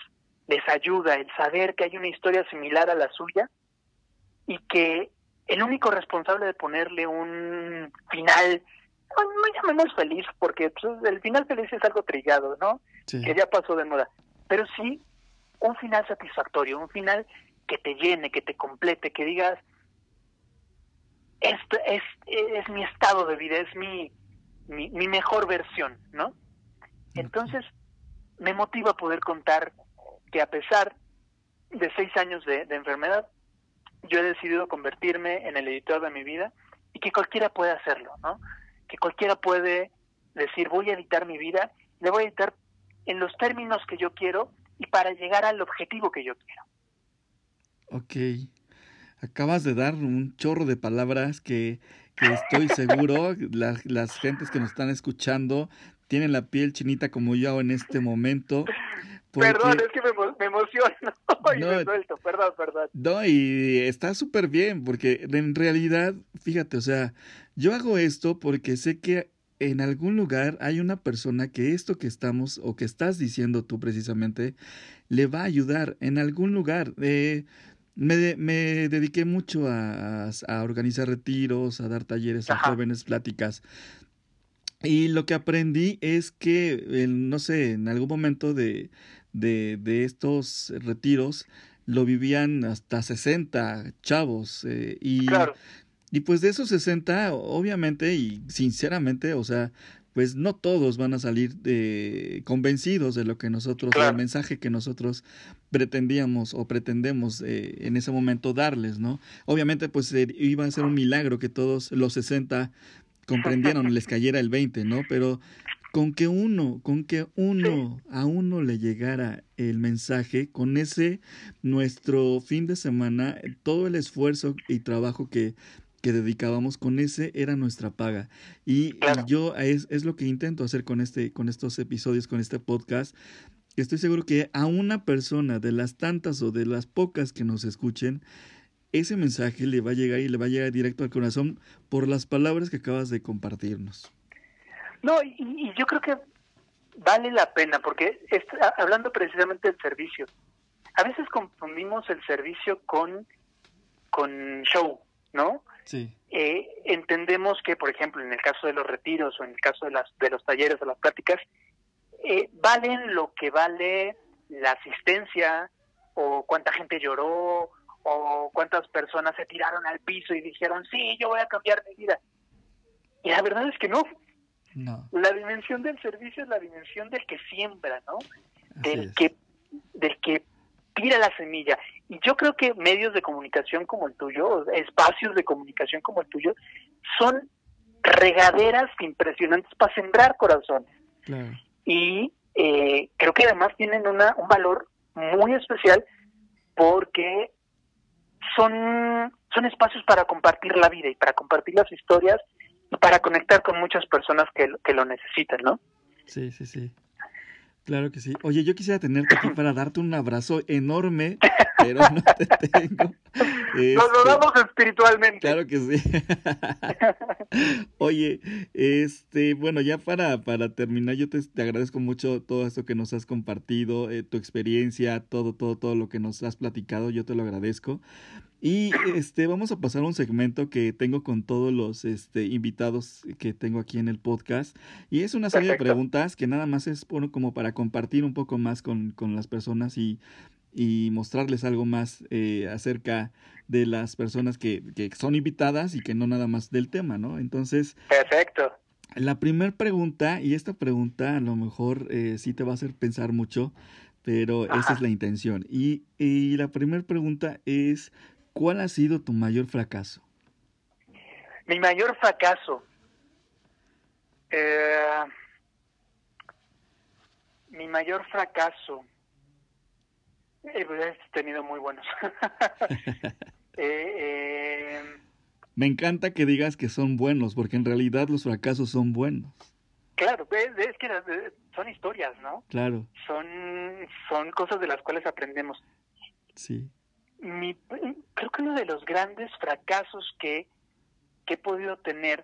les ayuda el saber que hay una historia similar a la suya y que el único responsable de ponerle un final, no, llamemos feliz, porque pues, el final feliz es algo trillado, ¿no? Que ya pasó de moda. Pero sí un final satisfactorio, un final que te llene, que te complete, que digas, esto es, es mi estado de vida, es mi, mi, mi mejor versión, ¿no? Entonces, me motiva poder contar que a pesar de seis años de, enfermedad, yo he decidido convertirme en el editor de mi vida y que cualquiera puede hacerlo, ¿no? Que cualquiera puede decir, voy a editar mi vida, le voy a editar en los términos que yo quiero y para llegar al objetivo que yo quiero. Ok. Acabas de dar un chorro de palabras que, que estoy seguro [laughs] las, las gentes que nos están escuchando tienen la piel chinita como yo en este momento. Perdón, es que me, me emociono [laughs] y me suelto, perdón, perdón. No, y está súper bien, porque en realidad, fíjate, o sea, yo hago esto porque sé que en algún lugar hay una persona que esto que estamos o que estás diciendo tú precisamente le va a ayudar en algún lugar. Eh, me, me, dediqué mucho a, a, organizar retiros, a dar talleres a jóvenes, pláticas. Y lo que aprendí es que, no sé, en algún momento de, de, de estos retiros lo vivían hasta 60 chavos. Eh, y, y pues de esos 60, obviamente y sinceramente, o sea, pues no todos van a salir de, convencidos de lo que nosotros, el mensaje que nosotros pretendíamos o pretendemos eh, en ese momento darles, ¿no? Obviamente, pues iba a ser un milagro que todos los 60 [laughs] comprendieron, les cayera el 20, ¿no? Pero con que uno, con que uno, a uno le llegara el mensaje, con ese nuestro fin de semana, todo el esfuerzo y trabajo que que dedicábamos con ese era nuestra paga. Y, yo es, es, lo que intento hacer con este con estos episodios con este podcast. Estoy seguro que a una persona de las tantas o de las pocas que nos escuchen ese mensaje le va a llegar y le va a llegar directo al corazón por las palabras que acabas de compartirnos no y, yo creo que vale la pena porque hablando precisamente del servicio a veces confundimos el servicio con con show ¿no? Sí. Eh, entendemos que, por ejemplo, en el caso de los retiros o en el caso de, las, de los talleres o las prácticas, eh, valen lo que vale la asistencia o cuánta gente lloró o cuántas personas se tiraron al piso y dijeron, sí, yo voy a cambiar mi vida. Y la verdad es que no. No. La dimensión del servicio es la dimensión del que siembra, ¿no? del que del que tira la semilla. Y yo creo que medios de comunicación como el tuyo, espacios de comunicación como el tuyo, son regaderas impresionantes para sembrar corazones. Y eh, creo que además tienen una, un valor muy especial porque son, son espacios para compartir la vida y para compartir las historias para conectar con muchas personas que, que lo necesitan, ¿no? Sí, sí, sí. Claro que sí. Oye, yo quisiera tenerte aquí [laughs] para darte un abrazo enorme, [laughs] pero no te tengo. Nos lo este, damos espiritualmente. Claro que sí. [laughs] Oye, este, bueno, ya para, para terminar, yo te, te agradezco mucho todo esto que nos has compartido, eh, tu experiencia, todo, todo, todo lo que nos has platicado, yo te lo agradezco. Y este, vamos a pasar a un segmento que tengo con todos los este, invitados que tengo aquí en el podcast. Y es una serie de preguntas que nada más es bueno, como para compartir un poco más con, con las personas y, y mostrarles algo más eh, acerca de las personas que, que son invitadas y que no nada más del tema, ¿no? Entonces. Perfecto. La primera pregunta, y esta pregunta a lo mejor eh, sí te va a hacer pensar mucho, pero esa es la intención. Y, y la primera pregunta es, ¿Cuál ha sido tu mayor fracaso? Mi mayor fracaso. Eh, mi mayor fracaso. Eh, pues, he tenido muy buenos. [laughs] [laughs] Eh, Me encanta que digas que son buenos, porque en realidad los fracasos son buenos. Claro, es que son historias, ¿no? Claro. Son, son cosas de las cuales aprendemos. Sí mi, creo que uno de los grandes fracasos que, he podido tener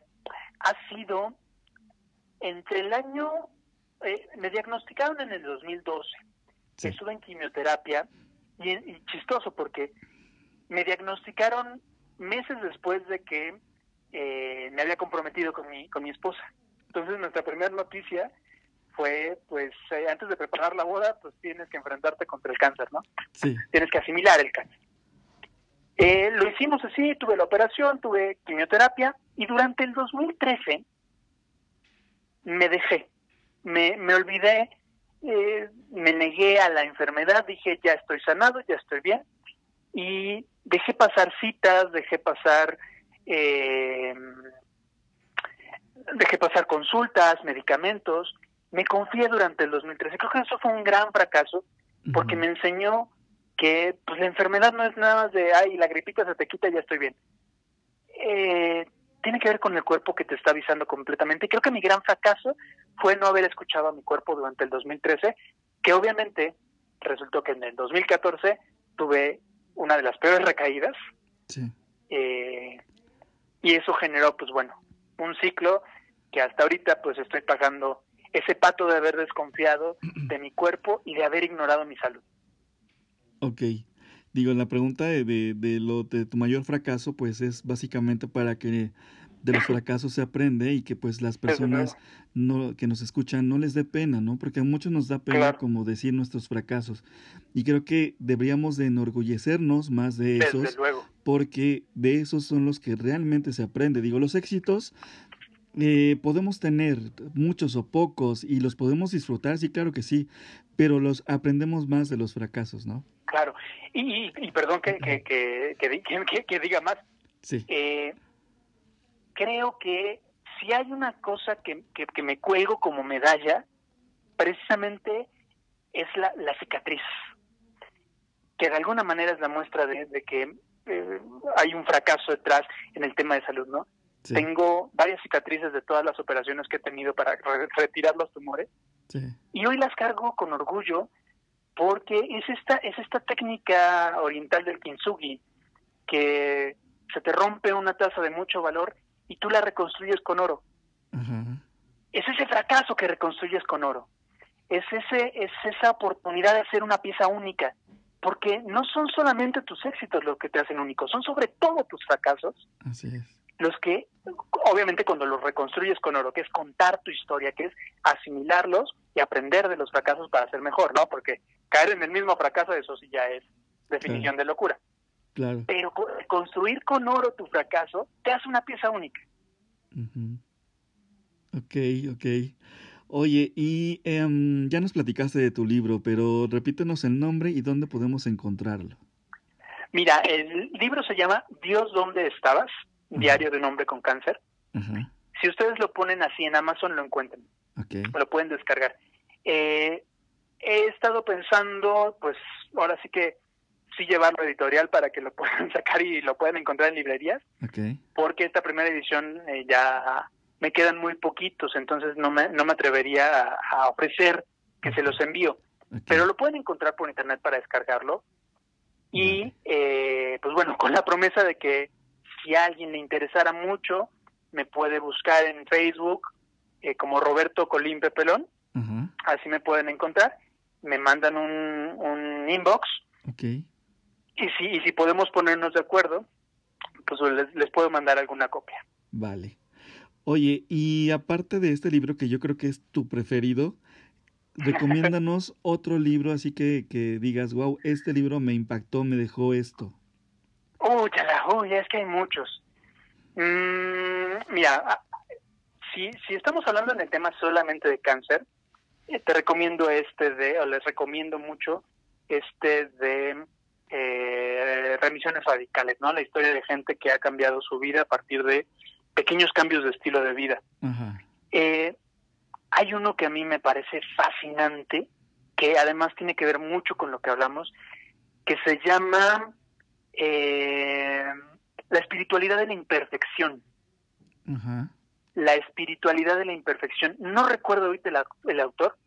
ha sido entre el año, eh, me diagnosticaron en el 2012 estuve en quimioterapia y, y, chistoso porque me diagnosticaron meses después de que eh, me había comprometido con mi, con mi esposa. Entonces nuestra primera noticia fue, pues, eh, antes de preparar la boda, pues tienes que enfrentarte contra el cáncer, ¿no? Sí. Tienes que asimilar el cáncer. Eh, lo hicimos así, tuve la operación, tuve quimioterapia y durante el 2013 me dejé, me, me olvidé, eh, me negué a la enfermedad, dije ya estoy sanado, ya estoy bien y dejé pasar citas, dejé pasar eh, dejé pasar consultas, medicamentos, me confié durante el 2013. Creo que eso fue un gran fracaso porque me enseñó que pues la enfermedad no es nada más de, ay, la gripita se te quita y ya estoy bien. Eh, tiene que ver con el cuerpo que te está avisando completamente. Y creo que mi gran fracaso fue no haber escuchado a mi cuerpo durante el 2013, que obviamente resultó que en el 2014 tuve una de las peores recaídas. Sí. Eh, y eso generó, pues bueno, un ciclo que hasta ahorita pues estoy pagando ese pato de haber desconfiado de mi cuerpo y de haber ignorado mi salud. Ok. Digo, la pregunta de, de, lo de tu mayor fracaso, pues es básicamente para que de los fracasos se aprende y que pues las personas no, que nos escuchan no les dé pena, ¿no? Porque a muchos nos da pena como decir nuestros fracasos. Y creo que deberíamos de enorgullecernos más de esos, porque de esos son los que realmente se aprende. Digo, los éxitos eh, podemos tener muchos o pocos y los podemos disfrutar, sí, claro que sí, pero los aprendemos más de los fracasos, ¿no? Claro, y, y, perdón que, que, que, que, diga más. Sí. Eh, creo que si hay una cosa que, que, me cuelgo como medalla, precisamente es la, la cicatriz, que de alguna manera es la muestra de, que eh, hay un fracaso detrás en el tema de salud, ¿no? Tengo varias cicatrices de todas las operaciones que he tenido para retirar los tumores. Y hoy las cargo con orgullo porque es esta, es esta técnica oriental del kintsugi que se te rompe una taza de mucho valor y tú la reconstruyes con oro. Es ese fracaso que reconstruyes con oro. Es, ese, es esa oportunidad de hacer una pieza única. Porque no son solamente tus éxitos los que te hacen único, son sobre todo tus fracasos. Así es los que, obviamente cuando los reconstruyes con oro, que es contar tu historia, que es asimilarlos y aprender de los fracasos para ser mejor, ¿no? Porque caer en el mismo fracaso, eso sí ya es definición de locura. Claro. Pero construir con oro tu fracaso te hace una pieza única. Ok, ok. Oye, y em, ya nos platicaste de tu libro, pero repítenos el nombre y dónde podemos encontrarlo. Mira, el libro se llama Dios, ¿dónde estabas? Diario de un hombre con cáncer. Si ustedes lo ponen así en Amazon, lo encuentran. Lo pueden descargar. Eh, he estado pensando, pues ahora sí que sí llevarlo editorial para que lo [laughs] puedan sacar y lo puedan encontrar en librerías. Porque esta primera edición eh, ya me quedan muy poquitos, entonces no me, no me atrevería a, ofrecer que se los envío. Pero lo pueden encontrar por internet para descargarlo. Y, eh, pues bueno, [laughs] con la promesa de que si a alguien le interesara mucho, me puede buscar en Facebook eh, como Roberto Colimpe Pelón. Así me pueden encontrar. Me mandan un, inbox. Okay. Y si, y si podemos ponernos de acuerdo, pues les, les puedo mandar alguna copia. Vale. Oye, y aparte de este libro que yo creo que es tu preferido, [laughs] recomiéndanos otro libro así que, que digas, wow, este libro me impactó, me dejó esto. Uy, uy, es que hay muchos. Mm, mira, si, si estamos hablando en el tema solamente de cáncer, eh, te recomiendo este de, o les recomiendo mucho este de eh, remisiones radicales, ¿no? La historia de gente que ha cambiado su vida a partir de pequeños cambios de estilo de vida. Eh, hay uno que a mí me parece fascinante, que además tiene que ver mucho con lo que hablamos, que se llama eh, la espiritualidad de la imperfección. La espiritualidad de la imperfección. No recuerdo ahorita el, autor,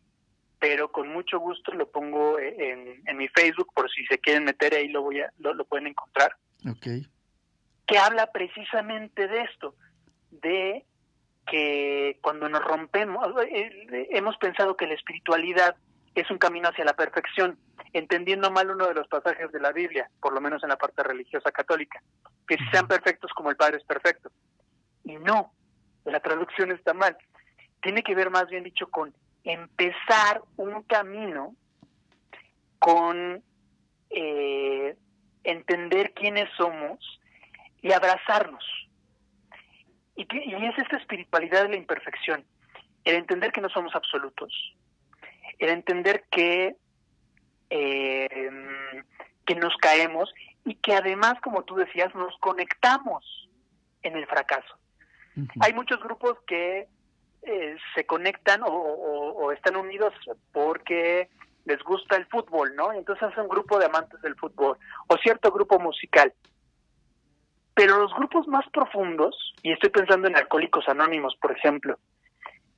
pero con mucho gusto lo pongo en, mi Facebook por si se quieren meter ahí lo voy a, lo, pueden encontrar. Okay. Que habla precisamente de esto, de que cuando nos rompemos, eh, hemos pensado que la espiritualidad es un camino hacia la perfección, entendiendo mal uno de los pasajes de la Biblia, por lo menos en la parte religiosa católica, que sean perfectos como el Padre es perfecto. Y no, la traducción está mal. Tiene que ver más bien dicho con empezar un camino con eh, entender quiénes somos y abrazarnos. Y, y es esta espiritualidad de la imperfección, el entender que no somos absolutos, el entender que, eh, que nos caemos y que además, como tú decías, nos conectamos en el fracaso. Hay muchos grupos que eh, se conectan o, están unidos porque les gusta el fútbol, ¿no? Entonces es un grupo de amantes del fútbol o cierto grupo musical. Pero los grupos más profundos, y estoy pensando en Alcohólicos Anónimos, por ejemplo,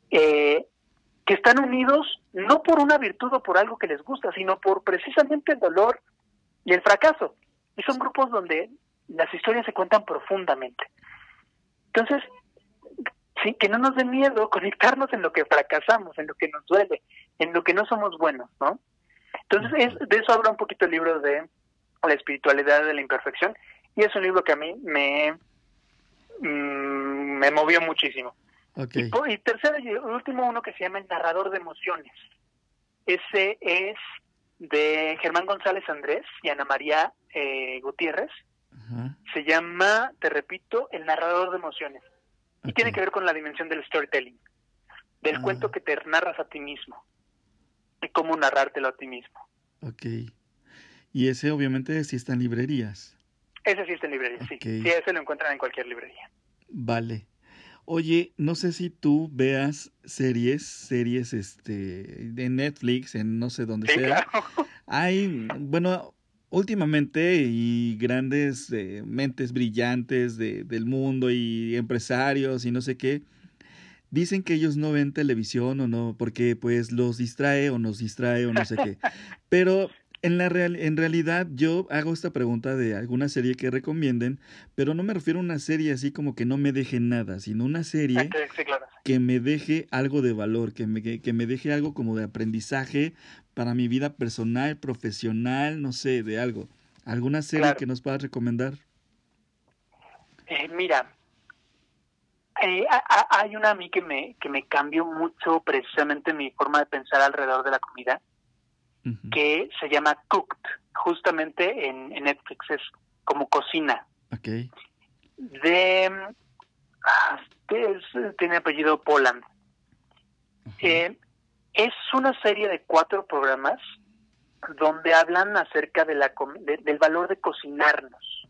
eh, que están unidos no por una virtud o por algo que les gusta, sino por precisamente el dolor y el fracaso. Y son grupos donde las historias se cuentan profundamente. Entonces, sí, que no nos dé miedo [laughs] conectarnos en lo que fracasamos, en lo que nos duele, en lo que no somos buenos, ¿no? Entonces, de eso habla un poquito el libro de La espiritualidad de la imperfección, y es un libro que a mí me, mm, me movió muchísimo. Y, tercero y último uno que se llama El narrador de emociones. Ese es de Germán González Andrés y Ana María eh, Gutiérrez. Se llama, te repito, El narrador de emociones. Y tiene que ver con la dimensión del storytelling, del ah. cuento que te narras a ti mismo y cómo narrártelo a ti mismo. Ok. Y ese obviamente sí está en librerías. Ese sí está en librerías, sí. Sí, ese lo encuentran en cualquier librería. Vale. Oye, no sé si tú veas series, series este, de Netflix, en no sé dónde sea. [laughs] Hay, bueno, últimamente y grandes eh, mentes brillantes de, del mundo y empresarios y no sé qué, dicen que ellos no ven televisión o no, porque pues los distrae o nos distrae o no sé qué. [laughs] Pero en, la real, en realidad yo hago esta pregunta de alguna serie que recomienden, pero no me refiero a una serie así como que no me deje nada, sino una serie que me deje algo de valor, que me, que, me deje algo como de aprendizaje para mi vida personal, profesional, no sé, de algo. ¿Alguna serie que nos puedas recomendar? Eh, mira, eh, hay una a mí que me, que me cambió mucho precisamente mi forma de pensar alrededor de la comida que se llama Cooked, justamente en, Netflix, es como cocina. Okay. De. Ah, tiene apellido Poland. Eh, es una serie de cuatro programas donde hablan acerca de la, del valor de cocinarnos.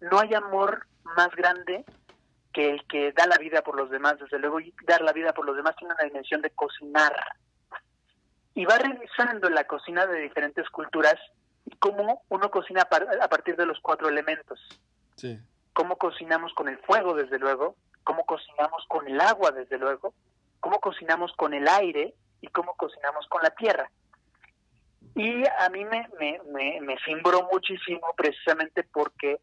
No hay amor más grande que el que da la vida por los demás, desde luego, y dar la vida por los demás tiene una dimensión de cocinar y va revisando la cocina de diferentes culturas cómo uno cocina a partir de los cuatro elementos. Sí. Cómo cocinamos con el fuego, desde luego, cómo cocinamos con el agua, desde luego, cómo cocinamos con el aire y cómo cocinamos con la tierra. Y a mí me, me, me, me cimbró muchísimo precisamente porque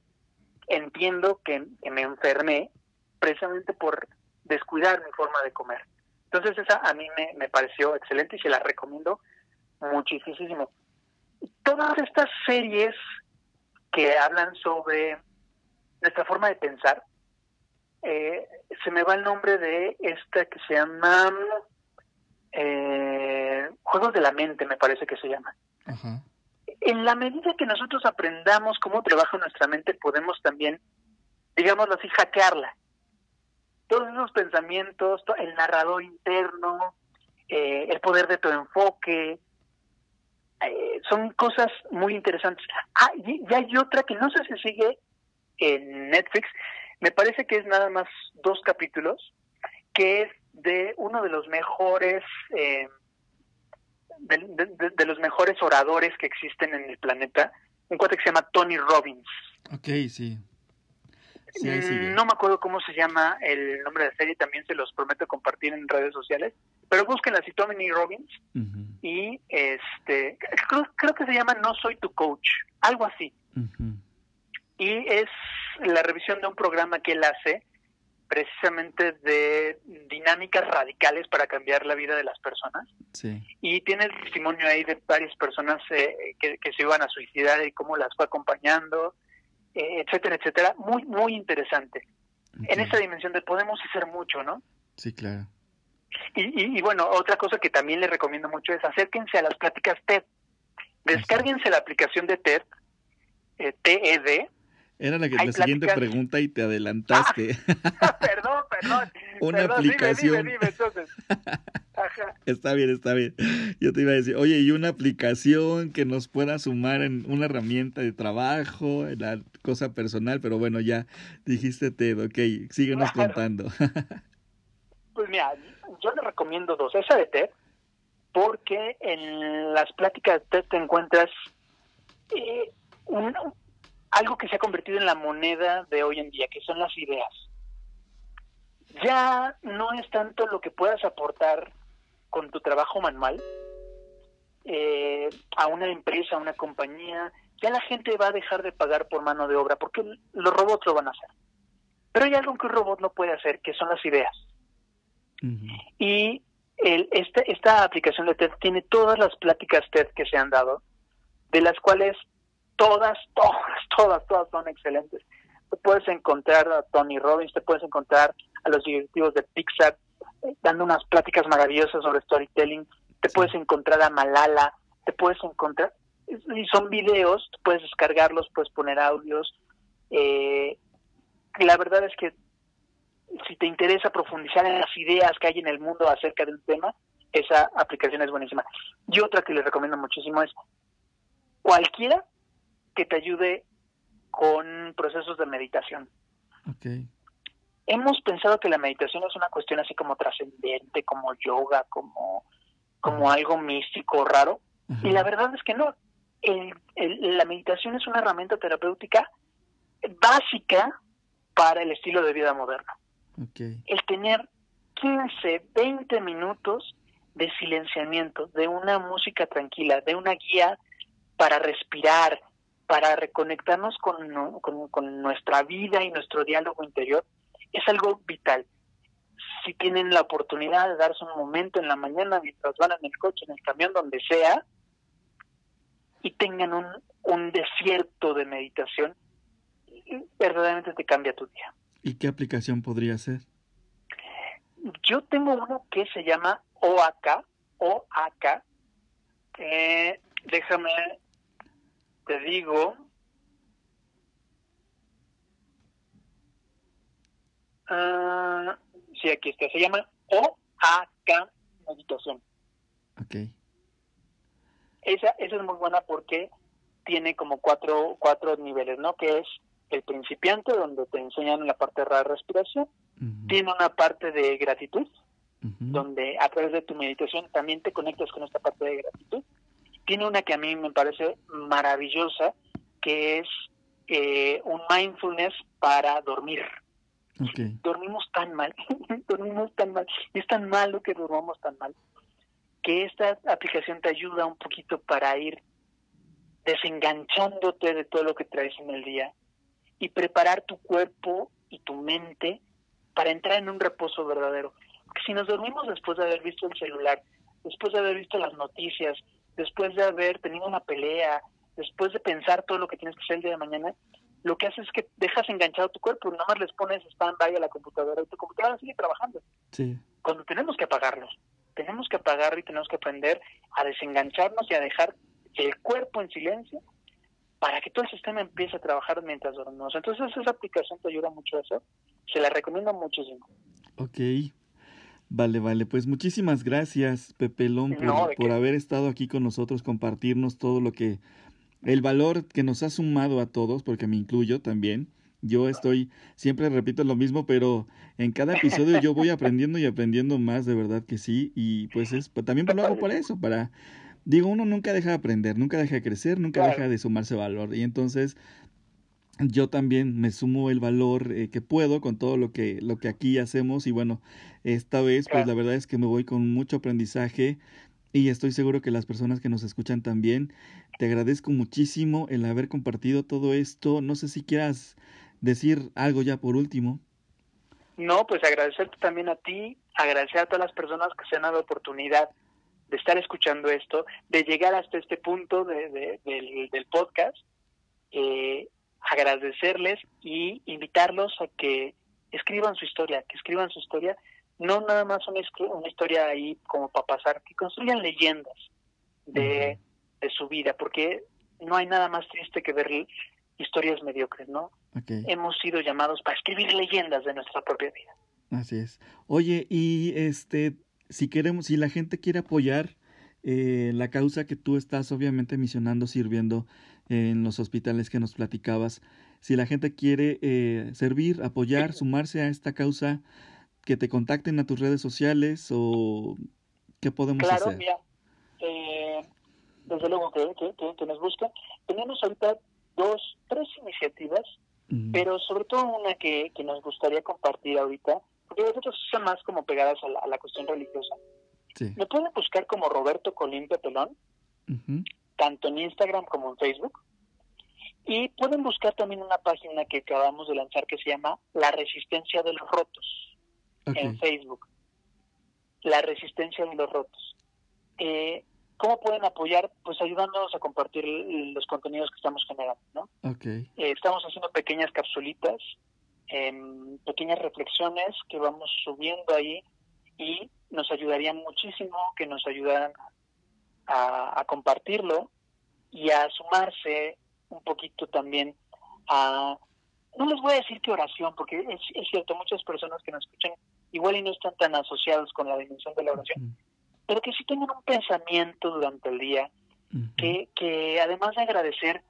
entiendo que me enfermé precisamente por descuidar mi forma de comer. Entonces esa a mí me, pareció excelente y se la recomiendo muchísimo. Todas estas series que hablan sobre nuestra forma de pensar, eh, se me va el nombre de esta que se llama eh, Juegos de la Mente, me parece que se llama. En la medida que nosotros aprendamos cómo trabaja nuestra mente, podemos también, digámoslo así, hackearla todos esos pensamientos, el narrador interno, eh, el poder de tu enfoque, eh, son cosas muy interesantes. Ah, y, hay otra que no sé si sigue en Netflix, me parece que es nada más dos capítulos, que es de uno de los mejores, eh, de, los mejores oradores que existen en el planeta, un cuate que se llama Tony Robbins. Ok, sí. Mm, no me acuerdo cómo se llama el nombre de la serie, también se los prometo compartir en redes sociales, pero busquen así Tommy Robbins y este creo, que se llama No soy tu coach, algo así. Y es la revisión de un programa que él hace precisamente de dinámicas radicales para cambiar la vida de las personas. Sí. Y tiene el testimonio ahí de varias personas eh, que, se iban a suicidar y cómo las fue acompañando, etcétera, etcétera. Muy, muy interesante. En esa dimensión de podemos hacer mucho, ¿no? Sí, claro. Y, y, bueno, otra cosa que también les recomiendo mucho es acérquense a las pláticas TED. Descárguense la aplicación de TED, eh, TED, era la, que, la siguiente pregunta y te adelantaste. [laughs] Ah, perdón, perdón. [laughs] Una aplicación. Dime, dime, entonces. [laughs] Está bien, está bien. Yo te iba a decir, oye, y una aplicación que nos pueda sumar en una herramienta de trabajo, en la cosa personal, pero bueno, ya dijiste TED, ok, síguenos contando. [laughs] pues mira, yo le recomiendo dos. Esa de TED, porque en las pláticas de TED te encuentras eh, un, algo que se ha convertido en la moneda de hoy en día, que son las ideas. Ya no es tanto lo que puedas aportar con tu trabajo manual eh, a una empresa, a una compañía, ya la gente va a dejar de pagar por mano de obra porque los robots lo van a hacer. Pero hay algo que un robot no puede hacer, que son las ideas. Y el, este, esta aplicación de TED tiene todas las pláticas TED que se han dado, de las cuales todas, todas, todas, todas son excelentes. Te puedes encontrar a Tony Robbins, te puedes encontrar a los directivos de Pixar dando unas pláticas maravillosas sobre storytelling, te puedes encontrar a Malala, te puedes encontrar, y son videos, puedes descargarlos, puedes poner audios. Eh, la verdad es que si te interesa profundizar en las ideas que hay en el mundo acerca del tema, esa aplicación es buenísima. Y otra que les recomiendo muchísimo es cualquiera que te ayude con procesos de meditación. Okay. Hemos pensado que la meditación es una cuestión así como trascendente, como yoga, como, como algo místico, raro. Y la verdad es que no. El, la meditación es una herramienta terapéutica básica para el estilo de vida moderno. Okay. El tener 15, 20 minutos de silenciamiento, de una música tranquila, de una guía para respirar, para reconectarnos con, con, nuestra vida y nuestro diálogo interior es algo vital. Si tienen la oportunidad de darse un momento en la mañana mientras van en el coche, en el camión, donde sea, y tengan un, un desierto de meditación, verdaderamente te cambia tu día. ¿Y qué aplicación podría ser? Yo tengo uno que se llama OAK, OAK. Eh, déjame te digo, uh, sí, aquí está, se llama OAK Meditación. Ok. Esa, esa es muy buena porque tiene como cuatro, cuatro niveles, ¿no? Que es el principiante, donde te enseñan la parte de la respiración. Tiene una parte de gratitud, donde a través de tu meditación también te conectas con esta parte de gratitud tiene una que a mí me parece maravillosa, que es eh, un mindfulness para dormir. Dormimos tan mal, [laughs] dormimos tan mal, y es tan malo que dormamos tan mal, que esta aplicación te ayuda un poquito para ir desenganchándote de todo lo que traes en el día y preparar tu cuerpo y tu mente para entrar en un reposo verdadero. Porque si nos dormimos después de haber visto el celular, después de haber visto las noticias, después de haber tenido una pelea, después de pensar todo lo que tienes que hacer el día de mañana, lo que haces es que dejas enganchado tu cuerpo, nada más les pones stand-by a la computadora y tu computadora sigue trabajando. Sí. Cuando tenemos que apagarlos, tenemos que apagarlo y tenemos que aprender a desengancharnos y a dejar el cuerpo en silencio para que todo el sistema empiece a trabajar mientras dormimos. Entonces esa aplicación te ayuda mucho a eso, se la recomiendo muchísimo. Ok, Vale, vale. Pues muchísimas gracias, Pepe Lón, por, haber estado aquí con nosotros, compartirnos todo lo que, el valor que nos ha sumado a todos, porque me incluyo también. Yo estoy, siempre repito lo mismo, pero en cada episodio yo voy aprendiendo y aprendiendo más, de verdad que sí. Y pues es, pues, también lo hago por eso, para, digo, uno nunca deja de aprender, nunca deja de crecer, nunca deja de sumarse valor. Y entonces yo también me sumo el valor eh, que puedo con todo lo que, lo que aquí hacemos y bueno, esta vez pues la verdad es que me voy con mucho aprendizaje y estoy seguro que las personas que nos escuchan también. Te agradezco muchísimo el haber compartido todo esto. No sé si quieras decir algo ya por último. no, pues agradecerte también a ti, agradecer a todas las personas que se han dado oportunidad de estar escuchando esto, de llegar hasta este punto de, del, podcast, eh, agradecerles y invitarlos a que escriban su historia, que escriban su historia, no nada más una, una historia ahí como para pasar, que construyan leyendas de, de su vida, porque no hay nada más triste que ver historias mediocres, ¿no? Hemos sido llamados para escribir leyendas de nuestra propia vida. Así es. Oye, y este, si queremos, si la gente quiere apoyar eh, la causa que tú estás obviamente misionando, sirviendo en los hospitales que nos platicabas, si la gente quiere eh, servir, apoyar, sumarse a esta causa, que te contacten a tus redes sociales o qué podemos hacer. Claro, mira, eh, desde luego que, que, que, nos busquen. Tenemos ahorita dos, tres iniciativas, pero sobre todo una que, que nos gustaría compartir ahorita, porque nosotros son más como pegadas a la, cuestión religiosa. Me pueden buscar como Roberto Colín Pepelón, tanto en Instagram como en Facebook. Y pueden buscar también una página que acabamos de lanzar que se llama La Resistencia de los Rotos en Facebook. La Resistencia de los Rotos. Eh, ¿Cómo pueden apoyar? Pues ayudándonos a compartir los contenidos que estamos generando, ¿no? Okay. Eh, estamos haciendo pequeñas capsulitas, em, pequeñas reflexiones que vamos subiendo ahí y nos ayudaría muchísimo que nos ayudaran a, compartirlo y a sumarse un poquito también a... No les voy a decir qué oración, porque es, cierto, muchas personas que nos escuchan igual y no están tan asociados con la dimensión de la oración pero que sí tengan un pensamiento durante el día, que, que además de agradecer,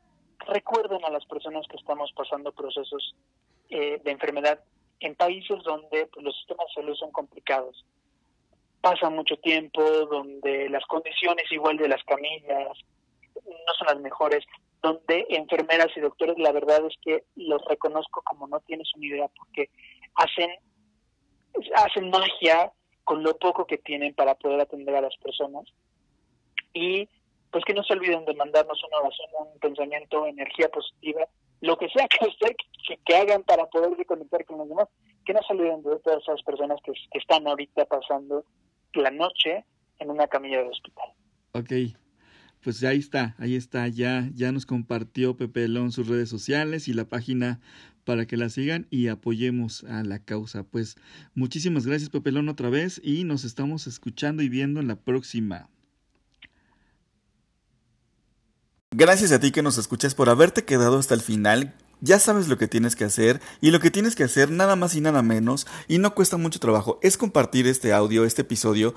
recuerden a las personas que estamos pasando procesos eh, de enfermedad en países donde pues, los sistemas de salud son complicados. Pasa mucho tiempo, donde las condiciones igual de las camillas no son las mejores, donde enfermeras y doctores, la verdad es que los reconozco como no tienes una idea, porque hacen, hacen magia con lo poco que tienen para poder atender a las personas. Y pues que no se olviden de mandarnos una oración, un pensamiento, energía positiva, lo que sea [laughs] que usted que, hagan para poder reconectar con los demás, que no se olviden de todas esas personas que, están ahorita pasando la noche en una camilla de hospital. Ok, pues ahí está, ahí está, ya, ya nos compartió Pepe León sus redes sociales y la página para que la sigan y apoyemos a la causa. Pues muchísimas gracias Pepelón otra vez y nos estamos escuchando y viendo en la próxima. Gracias a ti que nos escuchas por haberte quedado hasta el final. Ya sabes lo que tienes que hacer y lo que tienes que hacer nada más y nada menos y no cuesta mucho trabajo es compartir este audio, este episodio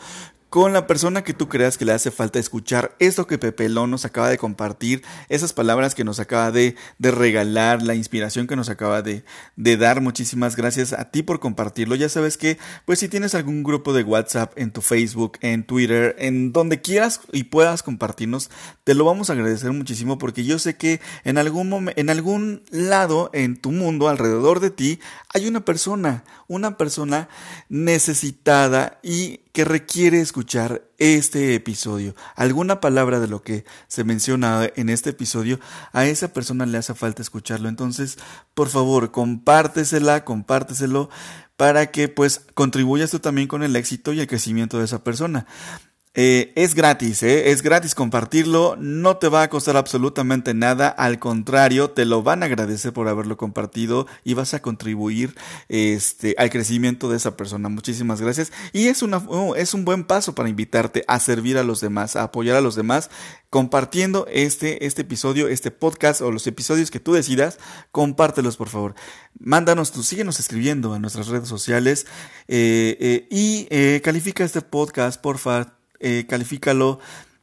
con la persona que tú creas que le hace falta escuchar esto que Pepelón nos acaba de compartir, esas palabras que nos acaba de, de regalar, la inspiración que nos acaba de, de, dar. Muchísimas gracias a ti por compartirlo. Ya sabes que, pues si tienes algún grupo de WhatsApp en tu Facebook, en Twitter, en donde quieras y puedas compartirnos, te lo vamos a agradecer muchísimo porque yo sé que en algún en algún lado en tu mundo, alrededor de ti, hay una persona, una persona necesitada y que requiere escuchar este episodio. Alguna palabra de lo que se menciona en este episodio, a esa persona le hace falta escucharlo. Entonces, por favor, compártesela, compárteselo para que pues contribuyas tú también con el éxito y el crecimiento de esa persona. Eh, es gratis, eh, es gratis compartirlo, no te va a costar absolutamente nada, al contrario, te lo van a agradecer por haberlo compartido y vas a contribuir este, al crecimiento de esa persona. Muchísimas gracias. Y es, una, oh, es un buen paso para invitarte a servir a los demás, a apoyar a los demás, compartiendo este, este episodio, este podcast o los episodios que tú decidas, compártelos por favor. Mándanos, tú síguenos escribiendo en nuestras redes sociales eh, y califica este podcast, por favor eh, califícalo.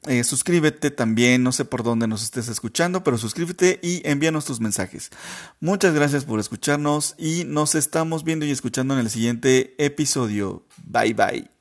Eh, suscríbete también, no sé por dónde nos estés escuchando, pero suscríbete y envíanos tus mensajes. Muchas gracias por escucharnos y nos estamos viendo y escuchando en el siguiente episodio. Bye bye.